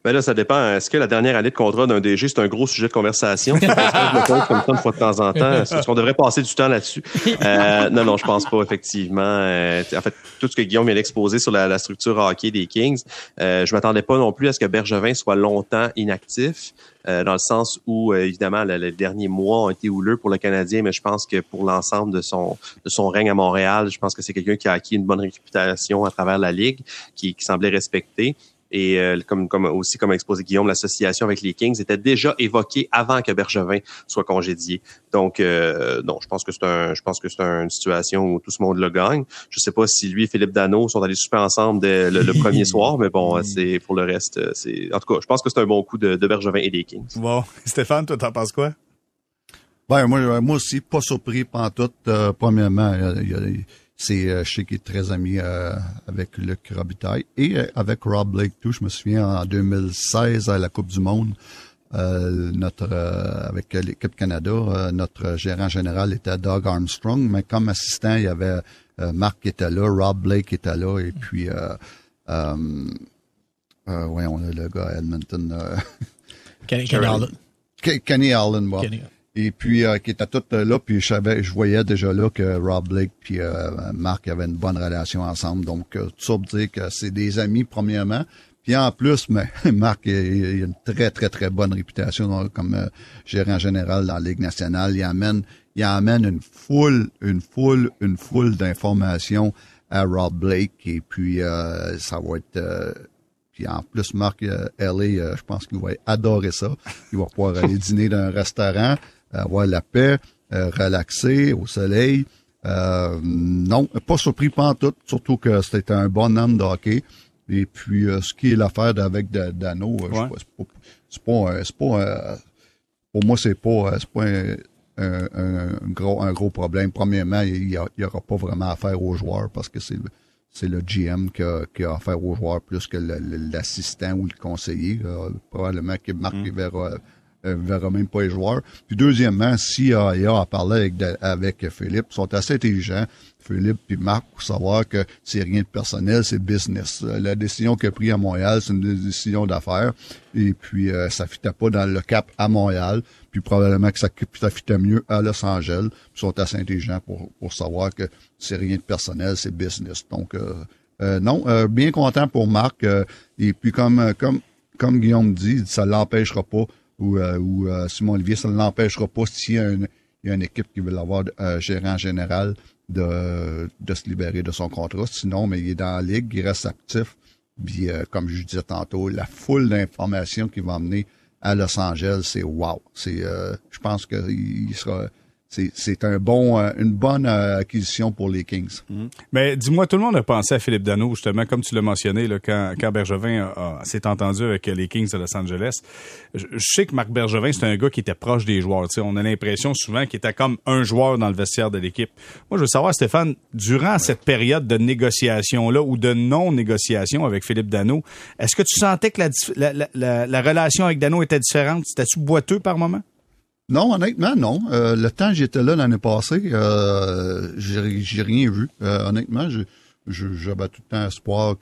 Speaker 3: Ben là, ça dépend. Est-ce que la dernière année de contrat d'un DG, c'est un gros sujet de conversation? je me pose comme ça une fois de temps en temps? Est-ce qu'on devrait passer du temps là-dessus? Euh, non, non, je pense pas, effectivement. Euh, en fait, tout ce que Guillaume vient d'exposer sur la, structure hockey des Kings, euh, je m'attendais pas non plus à ce que Bergevin soit longtemps inactif. Euh, dans le sens où, évidemment, les derniers mois ont été houleux pour le Canadien, mais je pense que pour l'ensemble de son de son règne à Montréal, je pense que c'est quelqu'un qui a acquis une bonne réputation à travers la Ligue, qui, qui semblait respecté. Et euh, comme, comme aussi comme a exposé Guillaume, l'association avec les Kings était déjà évoquée avant que Bergevin soit congédié. Donc euh, non, je pense que c'est un, je pense que c'est une situation où tout ce monde le gagne. Je sais pas si lui et Philippe Dano sont allés super ensemble dès le, premier soir, mais bon, c'est pour le reste, c'est en tout cas, je pense que c'est un bon coup de, de Bergevin et des Kings.
Speaker 1: Bon, Stéphane, toi t'en penses quoi?
Speaker 4: Ben moi, moi aussi, pas surpris pantoute. Euh, premièrement, il y a, c'est, euh, je sais qu'il est très ami euh, avec Luc Robitaille et euh, avec Rob Blake tout. Je me souviens en 2016 à la Coupe du Monde, notre avec l'équipe Canada, notre gérant général était Doug Armstrong, mais comme assistant, il y avait Marc qui était là, Rob Blake était là, et puis euh, ouais, on a le gars à Edmonton.
Speaker 2: Kenny, Allen.
Speaker 4: Kenny Allen, bon. Et puis, euh, qui était tout euh, là, puis je savais, je voyais déjà là que Rob Blake puis euh, Marc avaient une bonne relation ensemble. Donc, tout ça pour dire que c'est des amis, premièrement. Puis en plus, mais Marc il, a une très, très, très bonne réputation comme gérant général dans la Ligue nationale. Il amène, il amène une foule, une foule, une foule d'informations à Rob Blake. Et puis, ça va être... puis en plus, Marc LA, je pense qu'il va adorer ça. Il va pouvoir aller dîner dans un restaurant avoir la paix, euh, relaxer au soleil. Euh, non, pas surpris pas en tout, surtout que c'était un bon homme de hockey. Et puis, euh, ce qui est l'affaire avec Dano, c'est pas, c'est pas, pour moi, c'est pas, c'est pas un, gros, un gros problème. Premièrement, il y, aura pas vraiment affaire aux joueurs parce que c'est c'est le GM qui a, qui a affaire aux joueurs plus que l'assistant ou le conseiller. probablement que Marc mm. verra euh, verra même pas les joueurs. Puis deuxièmement, si AIA a parlé avec, avec Philippe, ils sont assez intelligents, Philippe puis Marc, pour savoir que c'est rien de personnel, c'est business. Euh, la décision qu'il a prise à Montréal, c'est une décision d'affaires. Et puis, euh, ça fitait pas dans le cap à Montréal. Puis probablement que ça, ça fitait mieux à Los Angeles. Ils sont assez intelligents pour, pour savoir que c'est rien de personnel, c'est business. Donc, euh, non, bien content pour Marc. et puis, comme, comme, comme Guillaume dit, ça l'empêchera pas ou, euh, ou euh, Simon Olivier, ça ne l'empêchera pas s'il y, a une, y a une équipe qui veut l'avoir euh, gérant général de, de se libérer de son contrat. Sinon, mais il est dans la ligue, il reste actif. Puis, comme je disais tantôt, la foule d'informations qu'il va emmener à Los Angeles, c'est wow. C'est, je pense qu'il sera c'est un bon, euh, une bonne euh, acquisition pour les Kings.
Speaker 1: Mhm. Mais dis-moi, tout le monde a pensé à Philippe Dano, justement, comme tu l'as mentionné, là, quand, quand Bergevin s'est entendu avec les Kings de Los Angeles. Je, sais que Marc Bergevin, c'est un gars qui était proche des joueurs. on a l'impression souvent qu'il était comme un joueur dans le vestiaire de l'équipe. Moi, je veux savoir, Stéphane, durant cette période de négociation-là ou de non-négociation avec Philippe Dano, est-ce que tu sentais que la, la, la, la relation avec Dano était différente? C'était-tu boiteux par moment?
Speaker 4: Non, honnêtement, non. Euh, le temps j'étais là l'année passée, euh, j'ai rien vu. Euh, honnêtement, j'avais tout le temps espoir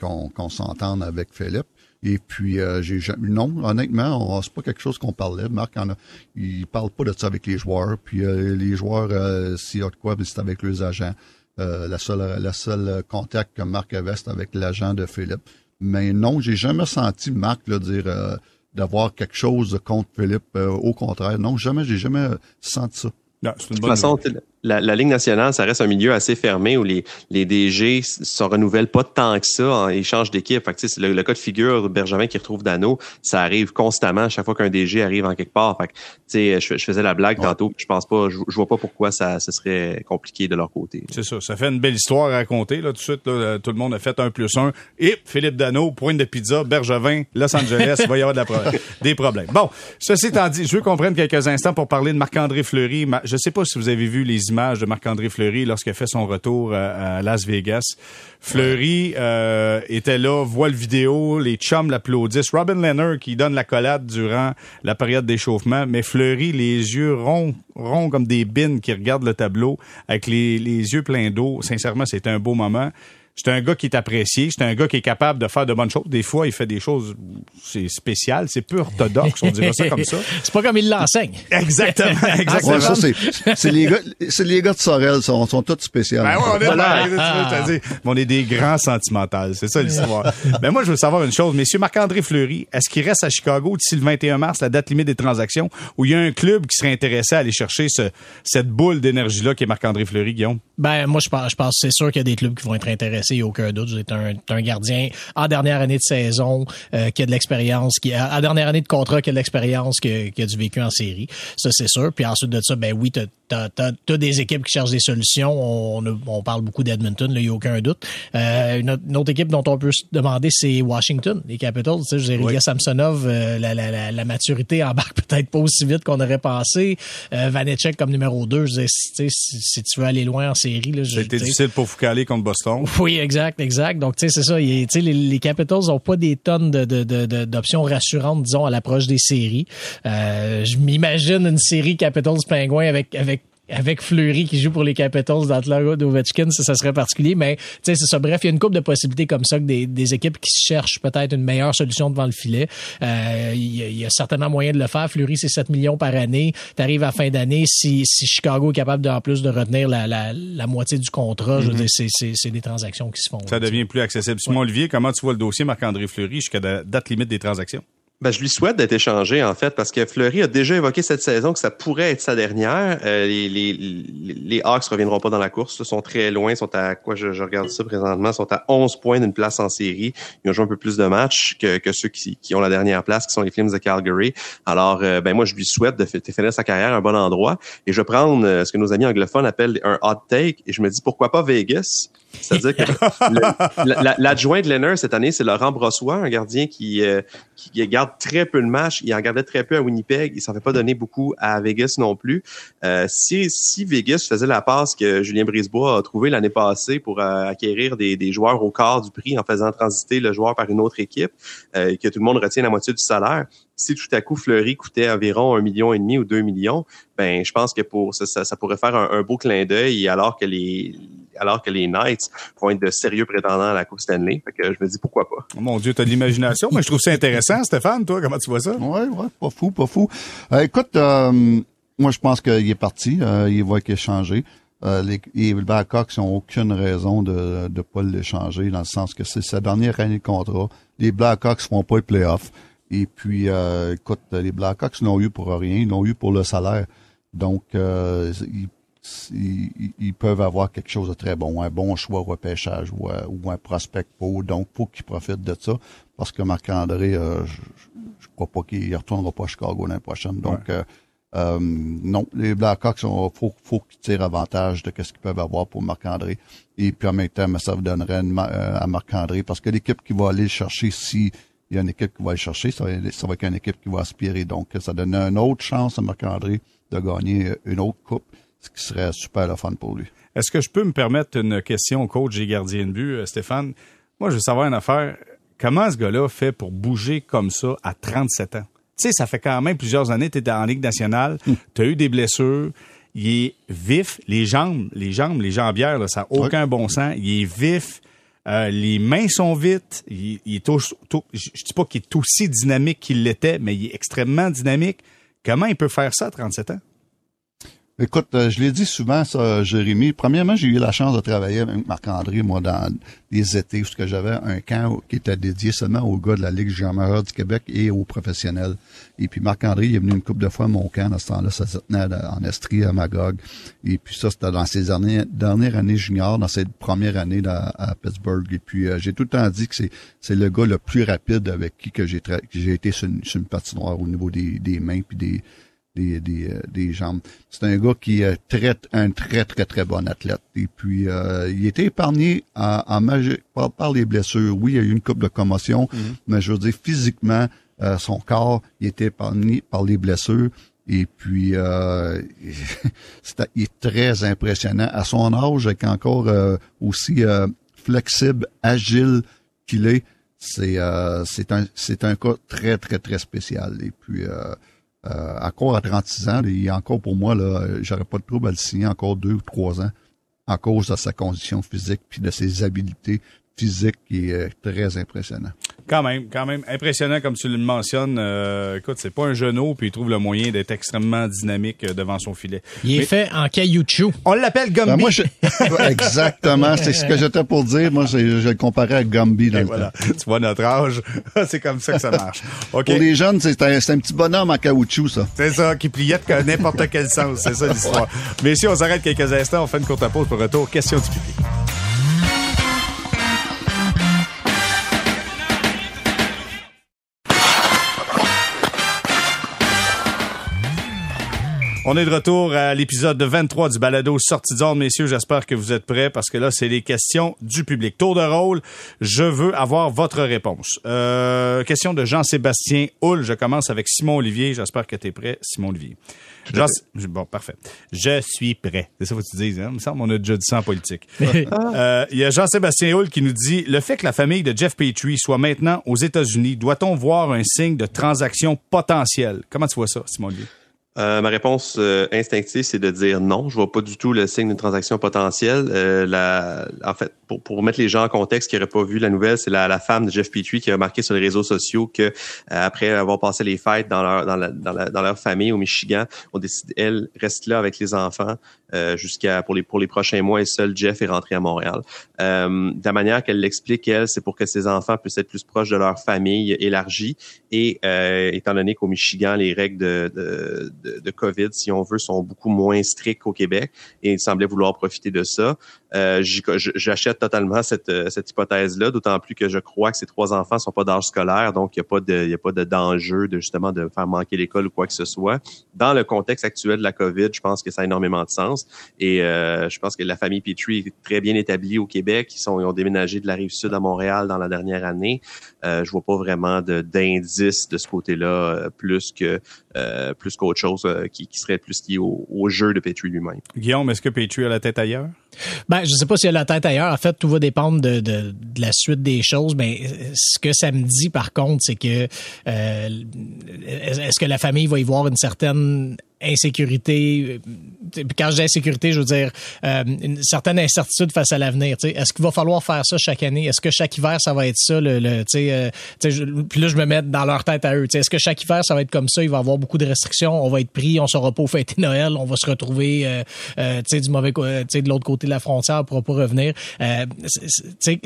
Speaker 4: qu'on s'entende avec Philippe. Et puis euh, j'ai jamais non, honnêtement, c'est pas quelque chose qu'on parlait. Marc en a, il parle pas de ça avec les joueurs. Puis les joueurs, s'il y a de quoi, c'est avec leurs agents. la seule la seule contact que Marc avait, c'était avec l'agent de Philippe. Mais non, j'ai jamais senti Marc là, dire d'avoir quelque chose contre Philippe. Euh, au contraire, non, jamais, j'ai jamais senti ça.
Speaker 3: de toute façon, la, la, Ligue nationale, ça reste un milieu assez fermé où les, les DG se renouvellent pas tant que ça. Ils changent d'équipe. le, le cas de figure Bergevin qui retrouve Dano, ça arrive constamment à chaque fois qu'un DG arrive en quelque part. Fait je, je faisais la blague tantôt. Je pense pas, je, vois pas pourquoi ça ce serait compliqué de leur côté.
Speaker 1: C'est ça. Ça fait une belle histoire à raconter. Là, tout de suite, là, tout le monde a fait un plus un. Et Philippe Dano, pointe de pizza, Bergevin, Los Angeles, il va y avoir de la des problèmes. Bon, ceci étant dit, je veux qu'on prenne quelques instants pour parler de Marc-André Fleury. Je sais pas si vous avez vu les images de Marc-André Fleury lorsqu'il fait son retour à, Las Vegas. Fleury euh, était là, voit le vidéo, les chums l'applaudissent. Robin Leonard qui donne la collade durant la période d'échauffement, mais Fleury, les yeux ronds, ronds comme des bines qui regardent le tableau avec les, les yeux pleins d'eau. Sincèrement, c'était un beau moment c'est un gars qui est apprécié, c'est un gars qui est capable de faire de bonnes choses. Des fois, il fait des choses, c'est spécial, c'est peu orthodoxe, on dirait ça comme ça.
Speaker 2: c'est pas comme il l'enseigne.
Speaker 1: Exactement, exactement.
Speaker 4: c'est les gars, c'est les gars de Sorel, sont, sont tous spéciaux.
Speaker 1: Ben on, est, on est des grands sentimentaux, c'est ça l'histoire. ben moi, je veux savoir une chose, messieurs Marc-André Fleury, est-ce qu'il reste à Chicago d'ici le 21 mars, la date limite des transactions, ou il y a un club qui serait intéressé à aller chercher ce, cette boule d'énergie-là qui est Marc-André Fleury, Guillaume?
Speaker 2: Ben moi, je pense, je pense c'est sûr qu'il y a des clubs qui vont être intéressés il n'y a aucun doute. Vous êtes un, un, gardien en dernière année de saison euh, qui a de l'expérience, qui a, en dernière année de contrat qui a de l'expérience, qui, qui, a du vécu en série. Ça, c'est sûr. Puis ensuite de ça, ben oui, tu as, as, des équipes qui cherchent des solutions. On, on parle beaucoup d'Edmonton, il n'y a aucun doute. Euh, une, autre, équipe dont on peut se demander, c'est Washington, les Capitals. Tu sais, oui. Samsonov, euh, la, la, la, la, maturité embarque peut-être pas aussi vite qu'on aurait pensé. Euh, Vanecek comme numéro 2, je si, si, tu veux aller loin en série.
Speaker 1: C'était difficile pour Foucault contre Boston.
Speaker 2: Oui, exact, exact. Donc, tu sais, c'est ça. les, les Capitals n'ont pas des tonnes d'options rassurantes, disons, à l'approche des séries. Euh, je m'imagine une série Capitals-Pingouins avec, avec avec Fleury qui joue pour les Capitals d'Atlanta d'Ovechkin, ça, ça, serait particulier. Mais tu sais, c'est ça. Bref, il y a une couple de possibilités comme ça que des, des équipes qui cherchent peut-être une meilleure solution devant le filet. Euh, il, y a, certainement moyen de le faire. Fleury, c'est 7 millions par année. Tu arrives à fin d'année, si, si Chicago est capable de, en plus de retenir la, la, la moitié du contrat, je veux mm-hmm. dire, c'est des transactions qui se font.
Speaker 1: Ça devient plus accessible. Simon Olivier, comment tu vois le dossier Marc-André Fleury jusqu'à la date limite des transactions?
Speaker 3: Ben, je lui souhaite d'être échangé, en fait, parce que Fleury a déjà évoqué cette saison que ça pourrait être sa dernière. Euh, les, les, les Hawks reviendront pas dans la course. Ils sont très loin. Sont à quoi je, je, regarde ça présentement. Sont à 11 points d'une place en série. Ils ont joué un peu plus de matchs que, que ceux qui, qui ont la dernière place, qui sont les Flames de Calgary. Alors, euh, ben moi, je lui souhaite de, finir sa carrière à un bon endroit. Et je vais prendre euh, ce que nos amis anglophones appellent un hot take. Et je me dis, pourquoi pas Vegas? C'est-à-dire que l'adjoint de Leonard cette année, c'est Laurent Brossois, un gardien qui, qui garde très peu de matchs. Il en gardait très peu à Winnipeg. Il s'en fait pas donner beaucoup à Vegas non plus. Euh, si, si Vegas faisait la passe que Julien Brisebois a trouvé l'année passée pour euh, acquérir des, des, joueurs au quart du prix en faisant transiter le joueur par une autre équipe, euh, que tout le monde retient la moitié du salaire, si tout à coup Fleury coûtait environ un million et demi ou deux millions, ben je pense que pour ça, ça, pourrait faire un, beau clin d'œil alors que les alors que les Knights vont être de sérieux prétendants à la Coupe Stanley. Fait que je me dis pourquoi pas?
Speaker 1: Oh mon Dieu, t'as de l'imagination, mais je trouve ça intéressant, Stéphane, toi, comment tu vois ça?
Speaker 4: Ouais, ouais, pas fou, pas fou. Euh, écoute, euh, moi je pense qu'il est parti, euh, il va être échangé. les, les Blackhawks n'ont aucune raison de ne pas l'échanger, dans le sens que c'est sa dernière année de contrat. Les Blackhawks font pas les playoffs. Et puis, euh, écoute, les Blackhawks l'ont eu pour rien, ils l'ont eu pour le salaire. Donc, euh, ils, ils, peuvent avoir quelque chose de très bon, un bon choix au repêchage ou, euh, ou un prospect pour. Donc, faut qu'ils profitent de ça. Parce que Marc-André, euh, je, je crois pas qu'il retournera pas à Chicago l'année prochaine. Donc, euh, non, les Blackhawks, il faut, faut qu'ils tirent avantage de ce qu'ils peuvent avoir pour Marc-André. Et puis en même temps, ça vous donnerait à Marc-André parce que l'équipe qui va aller le chercher si il y a une équipe qui va le chercher, ça va, ça va être une équipe qui va aspirer. Donc, ça donne une autre chance à Marc-André de gagner une autre coupe, ce qui serait super le fun pour lui.
Speaker 1: Est-ce que je peux me permettre une question au coach et gardien de but, euh, Stéphane? Moi, je veux savoir une affaire. Comment ce gars-là fait pour bouger comme ça à 37 ans? Tu sais, ça fait quand même plusieurs années que tu es en Ligue nationale, hmm. tu as eu des blessures, il est vif, les jambes, les jambes, les jambières, là, ça n'a aucun bon sens, il est vif, euh, les mains sont vite. Il, est je dis pas qu'il est aussi dynamique qu'il l'était, mais il est extrêmement dynamique. Comment il peut faire ça à 37 ans?
Speaker 4: Écoute, euh, je l'ai dit souvent, ça, Jérémy. Premièrement, j'ai eu la chance de travailler avec Marc-André, moi, dans les étés, où j'avais un camp qui était dédié seulement aux gars de la Ligue junior du Québec et aux professionnels. Et puis Marc-André, il est venu une couple de fois à mon camp. Dans ce temps-là, ça se tenait en Estrie, à Magog. Et puis ça, c'était dans ses dernières, années juniors, dans cette première année à, Pittsburgh. Et puis euh, j'ai tout le temps dit que c'est, le gars le plus rapide avec qui que j'ai, j'ai été sur une, sur une patinoire au niveau des, des mains puis des des, des, euh, des jambes. C'est un gars qui est très, un très, très, très bon athlète. Et puis, euh, il était épargné en, en par, les blessures. Oui, il y a eu une coupe de commotion, mhm. mais je veux dire, physiquement, euh, son corps, il était épargné par les blessures. Et puis, euh, il est très impressionnant. À son âge, avec encore aussi flexible, agile qu'il est, c'est c'est un c'est un cas très très très spécial. Et puis euh, encore à 36 ans, il est encore pour moi, là, j'aurais pas de trouble à le signer encore deux ou trois ans à cause de sa condition physique puis de ses habiletés physique qui est très impressionnant.
Speaker 1: Quand même, quand même impressionnant comme tu le mentionnes. Euh, écoute, c'est pas un genou puis il trouve le moyen d'être extrêmement dynamique euh, devant son filet.
Speaker 2: Il est fait en caoutchouc.
Speaker 1: On l'appelle Gumby. Ben, moi,
Speaker 4: exactement, c'est ce que j'étais pour dire. Moi, je, le comparais à Gumby dans le
Speaker 1: voilà. Tu vois notre âge, c'est comme ça que ça marche.
Speaker 4: Pour les jeunes, c'est un, un, petit bonhomme en caoutchouc, ça.
Speaker 1: C'est ça, qui pliait de n'importe quel sens. C'est ça l'histoire. Mais si on s'arrête quelques instants, on fait une courte pause pour retour. Question du public. On est de retour à l'épisode 23 du balado Sortie d'ordre, messieurs. J'espère que vous êtes prêts parce que là, c'est les questions du public. Tour de rôle, je veux avoir votre réponse. Euh, question de Jean-Sébastien Houle. Je commence avec Simon Olivier. J'espère que tu es prêt, Simon Olivier. bon, parfait. Je suis prêt. C'est ça que tu dis. Hein? Il me semble qu'on a déjà dit ça en politique. Euh, il y a Jean-Sébastien Houle qui nous dit le fait que la famille de Jeff Petrie soit maintenant aux États-Unis, doit-on voir un signe de transaction potentielle? Comment tu vois ça, Simon Olivier?
Speaker 3: Euh, ma réponse euh, instinctive, c'est de dire non. Je vois pas du tout le signe d'une transaction potentielle. Euh, la, en fait, pour, pour mettre les gens en contexte qui n'auraient pas vu la nouvelle, c'est la, la, femme de Jeff Petrie qui a remarqué sur les réseaux sociaux que après avoir passé les fêtes dans leur dans, la, dans, leur famille au Michigan, on décide elle reste là avec les enfants jusqu'à pour les pour les prochains mois et seul Jeff est rentré à Montréal. de la manière qu'elle l'explique elle, c'est pour que ses enfants puissent être plus proches de leur famille élargie et étant donné qu'au Michigan les règles de, de de, COVID, si on veut, sont beaucoup moins stricts qu'au Québec et il semblait vouloir profiter de ça. Euh, J'achète totalement cette, euh, cette hypothèse-là, d'autant plus que je crois que ces trois enfants sont pas d'âge scolaire, donc il n'y a pas de, a pas de d'enjeu de justement de faire manquer l'école ou quoi que ce soit. Dans le contexte actuel de la COVID, je pense que ça a énormément de sens et euh, je pense que la famille Petrie est très bien établie au Québec. Ils sont, ils ont déménagé de la rive sud à Montréal dans la dernière année. Euh, je vois pas vraiment d'indices de, de, ce côté-là euh, plus que euh, plus qu'autre chose euh, qui, qui, serait plus lié au, au jeu de Petrie lui-même.
Speaker 1: Guillaume, est-ce que Petrie a la tête ailleurs?
Speaker 2: Ben, je sais pas s'il a la tête ailleurs. En fait, tout va dépendre de, de, de la suite des choses. Mais ce que ça me dit, par contre, c'est que euh, est-ce que la famille va y voir une certaine insécurité. Euh, quand je dis insécurité, je veux dire euh, une certaine incertitude face à l'avenir. Est-ce qu'il va falloir faire ça chaque année? Est-ce que chaque hiver, ça va être ça? Le, le euh, puis là, je me mets dans leur tête à eux. Est-ce que chaque hiver, ça va être comme ça? Il va y avoir beaucoup de restrictions. On va être pris, on sera pas au fêter Noël. On va se retrouver euh, euh du mauvais de l'autre côté de la frontière pour pas revenir. Euh, ces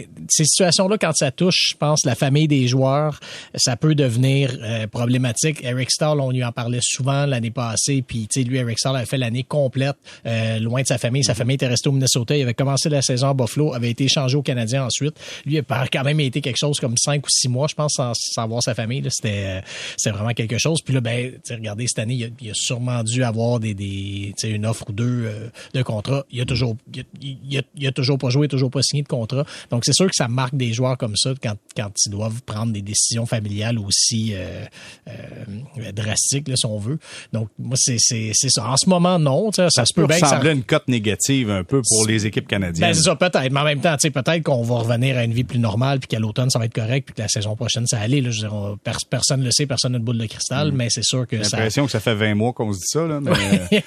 Speaker 2: situations-là, quand ça touche, je pense, la famille des joueurs, ça peut devenir problématique. Eric Stahl, on lui en parlait souvent l'année passée puis, tu sais, lui, Eric Stahl avait fait l'année complète euh, loin de sa famille. Sa famille était restée au Minnesota. Il avait commencé la saison à Buffalo, avait été échangé au Canadien ensuite. Lui, il a quand même été quelque chose comme cinq ou six mois, je pense, sans, sans voir sa famille. C'était euh, vraiment quelque chose. Puis là, ben, regardez, cette année, il a, il a, sûrement dû avoir des, des une offre ou deux euh, de contrat. Il a toujours il a, il a, toujours pas joué, toujours pas signé de contrat. Donc, c'est sûr que ça marque des joueurs comme ça quand, quand ils doivent prendre des décisions familiales aussi euh, euh, drastiques, là, si on veut. Donc, moi, c'est c'est ça. En ce moment, non. Ça, ça se peut bien
Speaker 1: ça une cote négative un peu pour les équipes canadiennes.
Speaker 2: Ben, c'est ça, peut-être. Mais en même temps, peut-être qu'on va revenir à une vie plus normale, puis qu'à l'automne, ça va être correct, puis que la saison prochaine, ça allait. Là, je veux dire, personne ne le sait, personne n'a de boule de cristal, mm. mais c'est sûr que
Speaker 1: ça... J'ai l'impression que ça fait 20 mois qu'on se dit ça, là, mais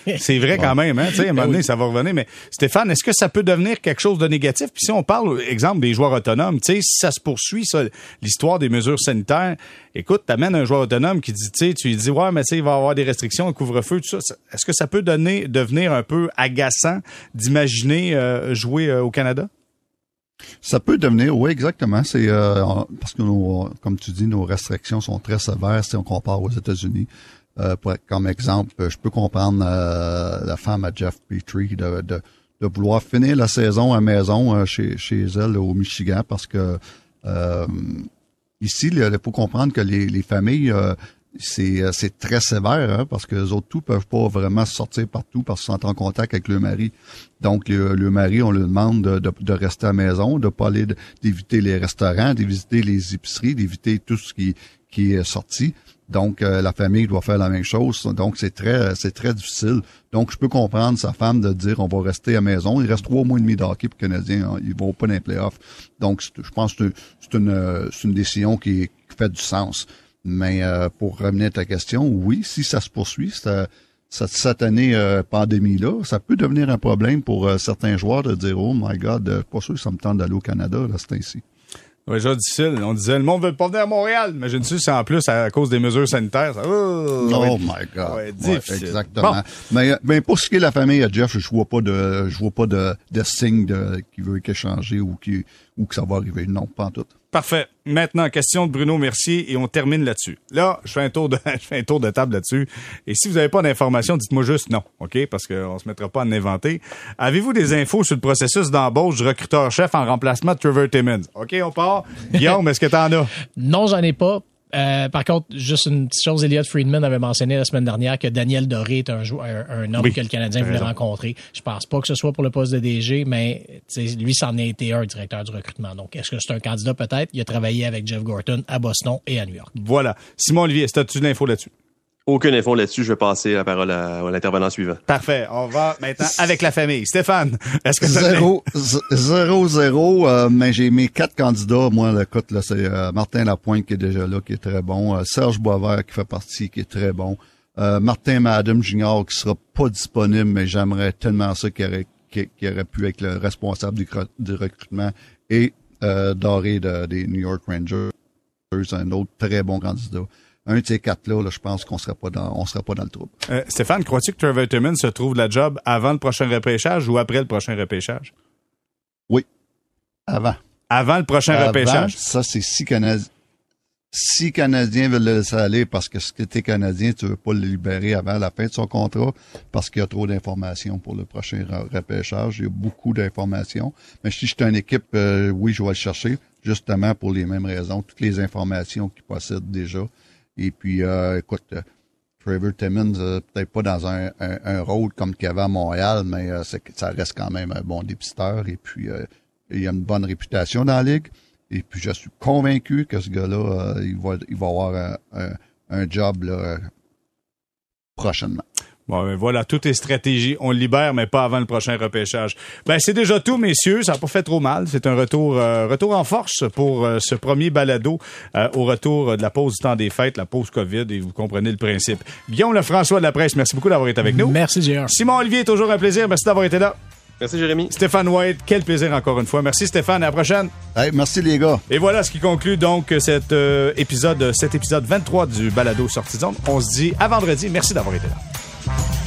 Speaker 1: euh, c'est vrai quand même. Hein, à un moment donné, ça va revenir. Mais Stéphane, est-ce que ça peut devenir quelque chose de négatif? Puis si on parle, exemple, des joueurs autonomes, si ça se poursuit, ça, l'histoire des mesures sanitaires, écoute, t'amènes un joueur autonome qui dit, tu sais, tu lui dis, ouais, mais tu sais, il va y avoir des restrictions, un couvre-feu, Est-ce que ça peut devenir un peu agaçant d'imaginer euh, jouer euh, au Canada?
Speaker 4: Ça peut devenir, oui, exactement. C'est euh, parce que, nos, comme tu dis, nos restrictions sont très sévères si on compare aux États-Unis. Comme exemple, je peux comprendre la femme à Jeff Petrie de, vouloir finir la saison à maison chez, elle au Michigan parce que ici, il faut comprendre que les, les familles c'est très sévère hein, parce que les autres tout peuvent pas vraiment sortir partout parce qu'ils sont en contact avec le mari. Donc le, mari, on lui demande de, rester à la maison, de pas aller d'éviter les restaurants, d'éviter les épiceries, d'éviter tout ce qui est sorti. Donc euh, la famille doit faire la même chose. Donc c'est très c'est très difficile. Donc je peux comprendre sa femme de dire on va rester à la maison. Il reste trois mois et demi d'hockey pour les Canadiens. Hein, ils vont pas dans les playoffs. Donc je pense que c'est une c'est une décision qui fait du sens. Mais euh, pour revenir à ta question, oui, si ça se poursuit, cette, cette, année euh, pandémie-là, ça peut devenir un problème pour euh, certains joueurs de dire Oh my God, pas sûr que ça me tente d'aller au Canada, là, c'est ainsi.
Speaker 1: Oui, déjà difficile. On disait, le monde veut pas venir à Montréal. Mais je ne sais si en plus à cause des mesures sanitaires. Ça,
Speaker 4: oh, oh my God. Ouais, difficile. exactement. Mais, mais, pour ce qui est de la famille à Jeff, je vois pas de, je vois pas de, de signe de, qui veut échanger ou qui, ou que ça va arriver. Non, pas en tout.
Speaker 1: Parfait. Maintenant, question de Bruno Mercier et on termine là-dessus. Là, je fais un tour de, je fais un tour de table là-dessus. Et si vous n'avez pas d'informations, dites-moi juste non, OK? Parce qu'on se mettra pas à en inventer. Avez-vous des infos sur le processus d'embauche du recruteur-chef en remplacement de Trevor Timmons? OK, on part. Guillaume, est-ce que tu en as?
Speaker 2: Non, j'en ai pas. Euh, par contre, juste une petite chose, Elliot Friedman avait mentionné la semaine dernière que Daniel Doré est un, joueur, un, homme que le Canadien voulait rencontrer. Je pense pas que ce soit pour le poste de DG, mais lui, c'en a été un directeur du recrutement. Donc, est-ce que c'est un candidat? Peut-être? Il a travaillé avec Jeff Gorton à Boston et à New York.
Speaker 1: Voilà. Simon Olivier, est-ce que tu l'info là-dessus?
Speaker 3: Aucune info là-dessus. Je vais passer la parole à, l'intervenant suivant.
Speaker 1: Parfait. On va maintenant avec la famille. Stéphane, est-ce que
Speaker 4: zéro, zéro, zéro, euh, mais j'ai mes quatre candidats. Moi, le cote, là, c'est euh, Martin Lapointe qui est déjà là, qui est très bon. Euh, Serge Boisvert qui fait partie, qui est très bon. Martin Madame Junior qui sera pas disponible, mais j'aimerais tellement ça qu'il aurait, aurait pu être le responsable du, recrutement. Et Doré des New York Rangers, un autre très bon candidat un de ces quatre-là, je pense qu'on serait pas dans, on serait pas dans le trouble.
Speaker 1: Euh, Stéphane, crois-tu que Trevor Timmons se trouve la job avant le prochain repêchage ou après le prochain repêchage?
Speaker 4: Oui. Avant.
Speaker 1: Avant le prochain repêchage?
Speaker 4: Ça, c'est si Canadiens. Si Canadiens veulent le laisser aller parce que si tu es Canadien, tu veux pas le libérer avant la fin de son contrat parce qu'il y a trop d'informations pour le prochain repêchage. Il y a beaucoup d'informations. Mais si je suis une équipe, euh, oui, je vais le chercher, justement pour les mêmes raisons. Toutes les informations qu'il possède déjà. Et puis, euh, écoute, euh, Trevor Timmons, euh, peut-être pas dans un, un, rôle comme qu'il avait à Montréal, mais ça reste quand même un bon dépisteur. Et puis, il a une bonne réputation dans la ligue. Et puis, je suis convaincu que ce gars-là, il, va, il va avoir un, un, job là, prochainement.
Speaker 1: Bon, ben voilà, tout est stratégie. On le libère, mais pas avant le prochain repêchage. Ben, c'est déjà tout, messieurs. Ça n'a pas fait trop mal. C'est un retour, euh, retour en force pour euh, ce premier balado euh, au retour de la pause du temps des fêtes, la pause COVID, et vous comprenez le principe. Guillaume Lefrançois de la presse, merci beaucoup d'avoir été avec nous.
Speaker 2: Merci, Gérard.
Speaker 1: Simon Olivier, toujours un plaisir. Merci d'avoir été là.
Speaker 3: Merci Jérémy.
Speaker 1: Stéphane White, quel plaisir encore une fois. Merci Stéphane, à la prochaine.
Speaker 4: merci les gars.
Speaker 1: Et voilà ce qui conclut donc cet épisode, cet épisode 23 du balado Sortie On se dit à vendredi. Merci d'avoir été là. Bye.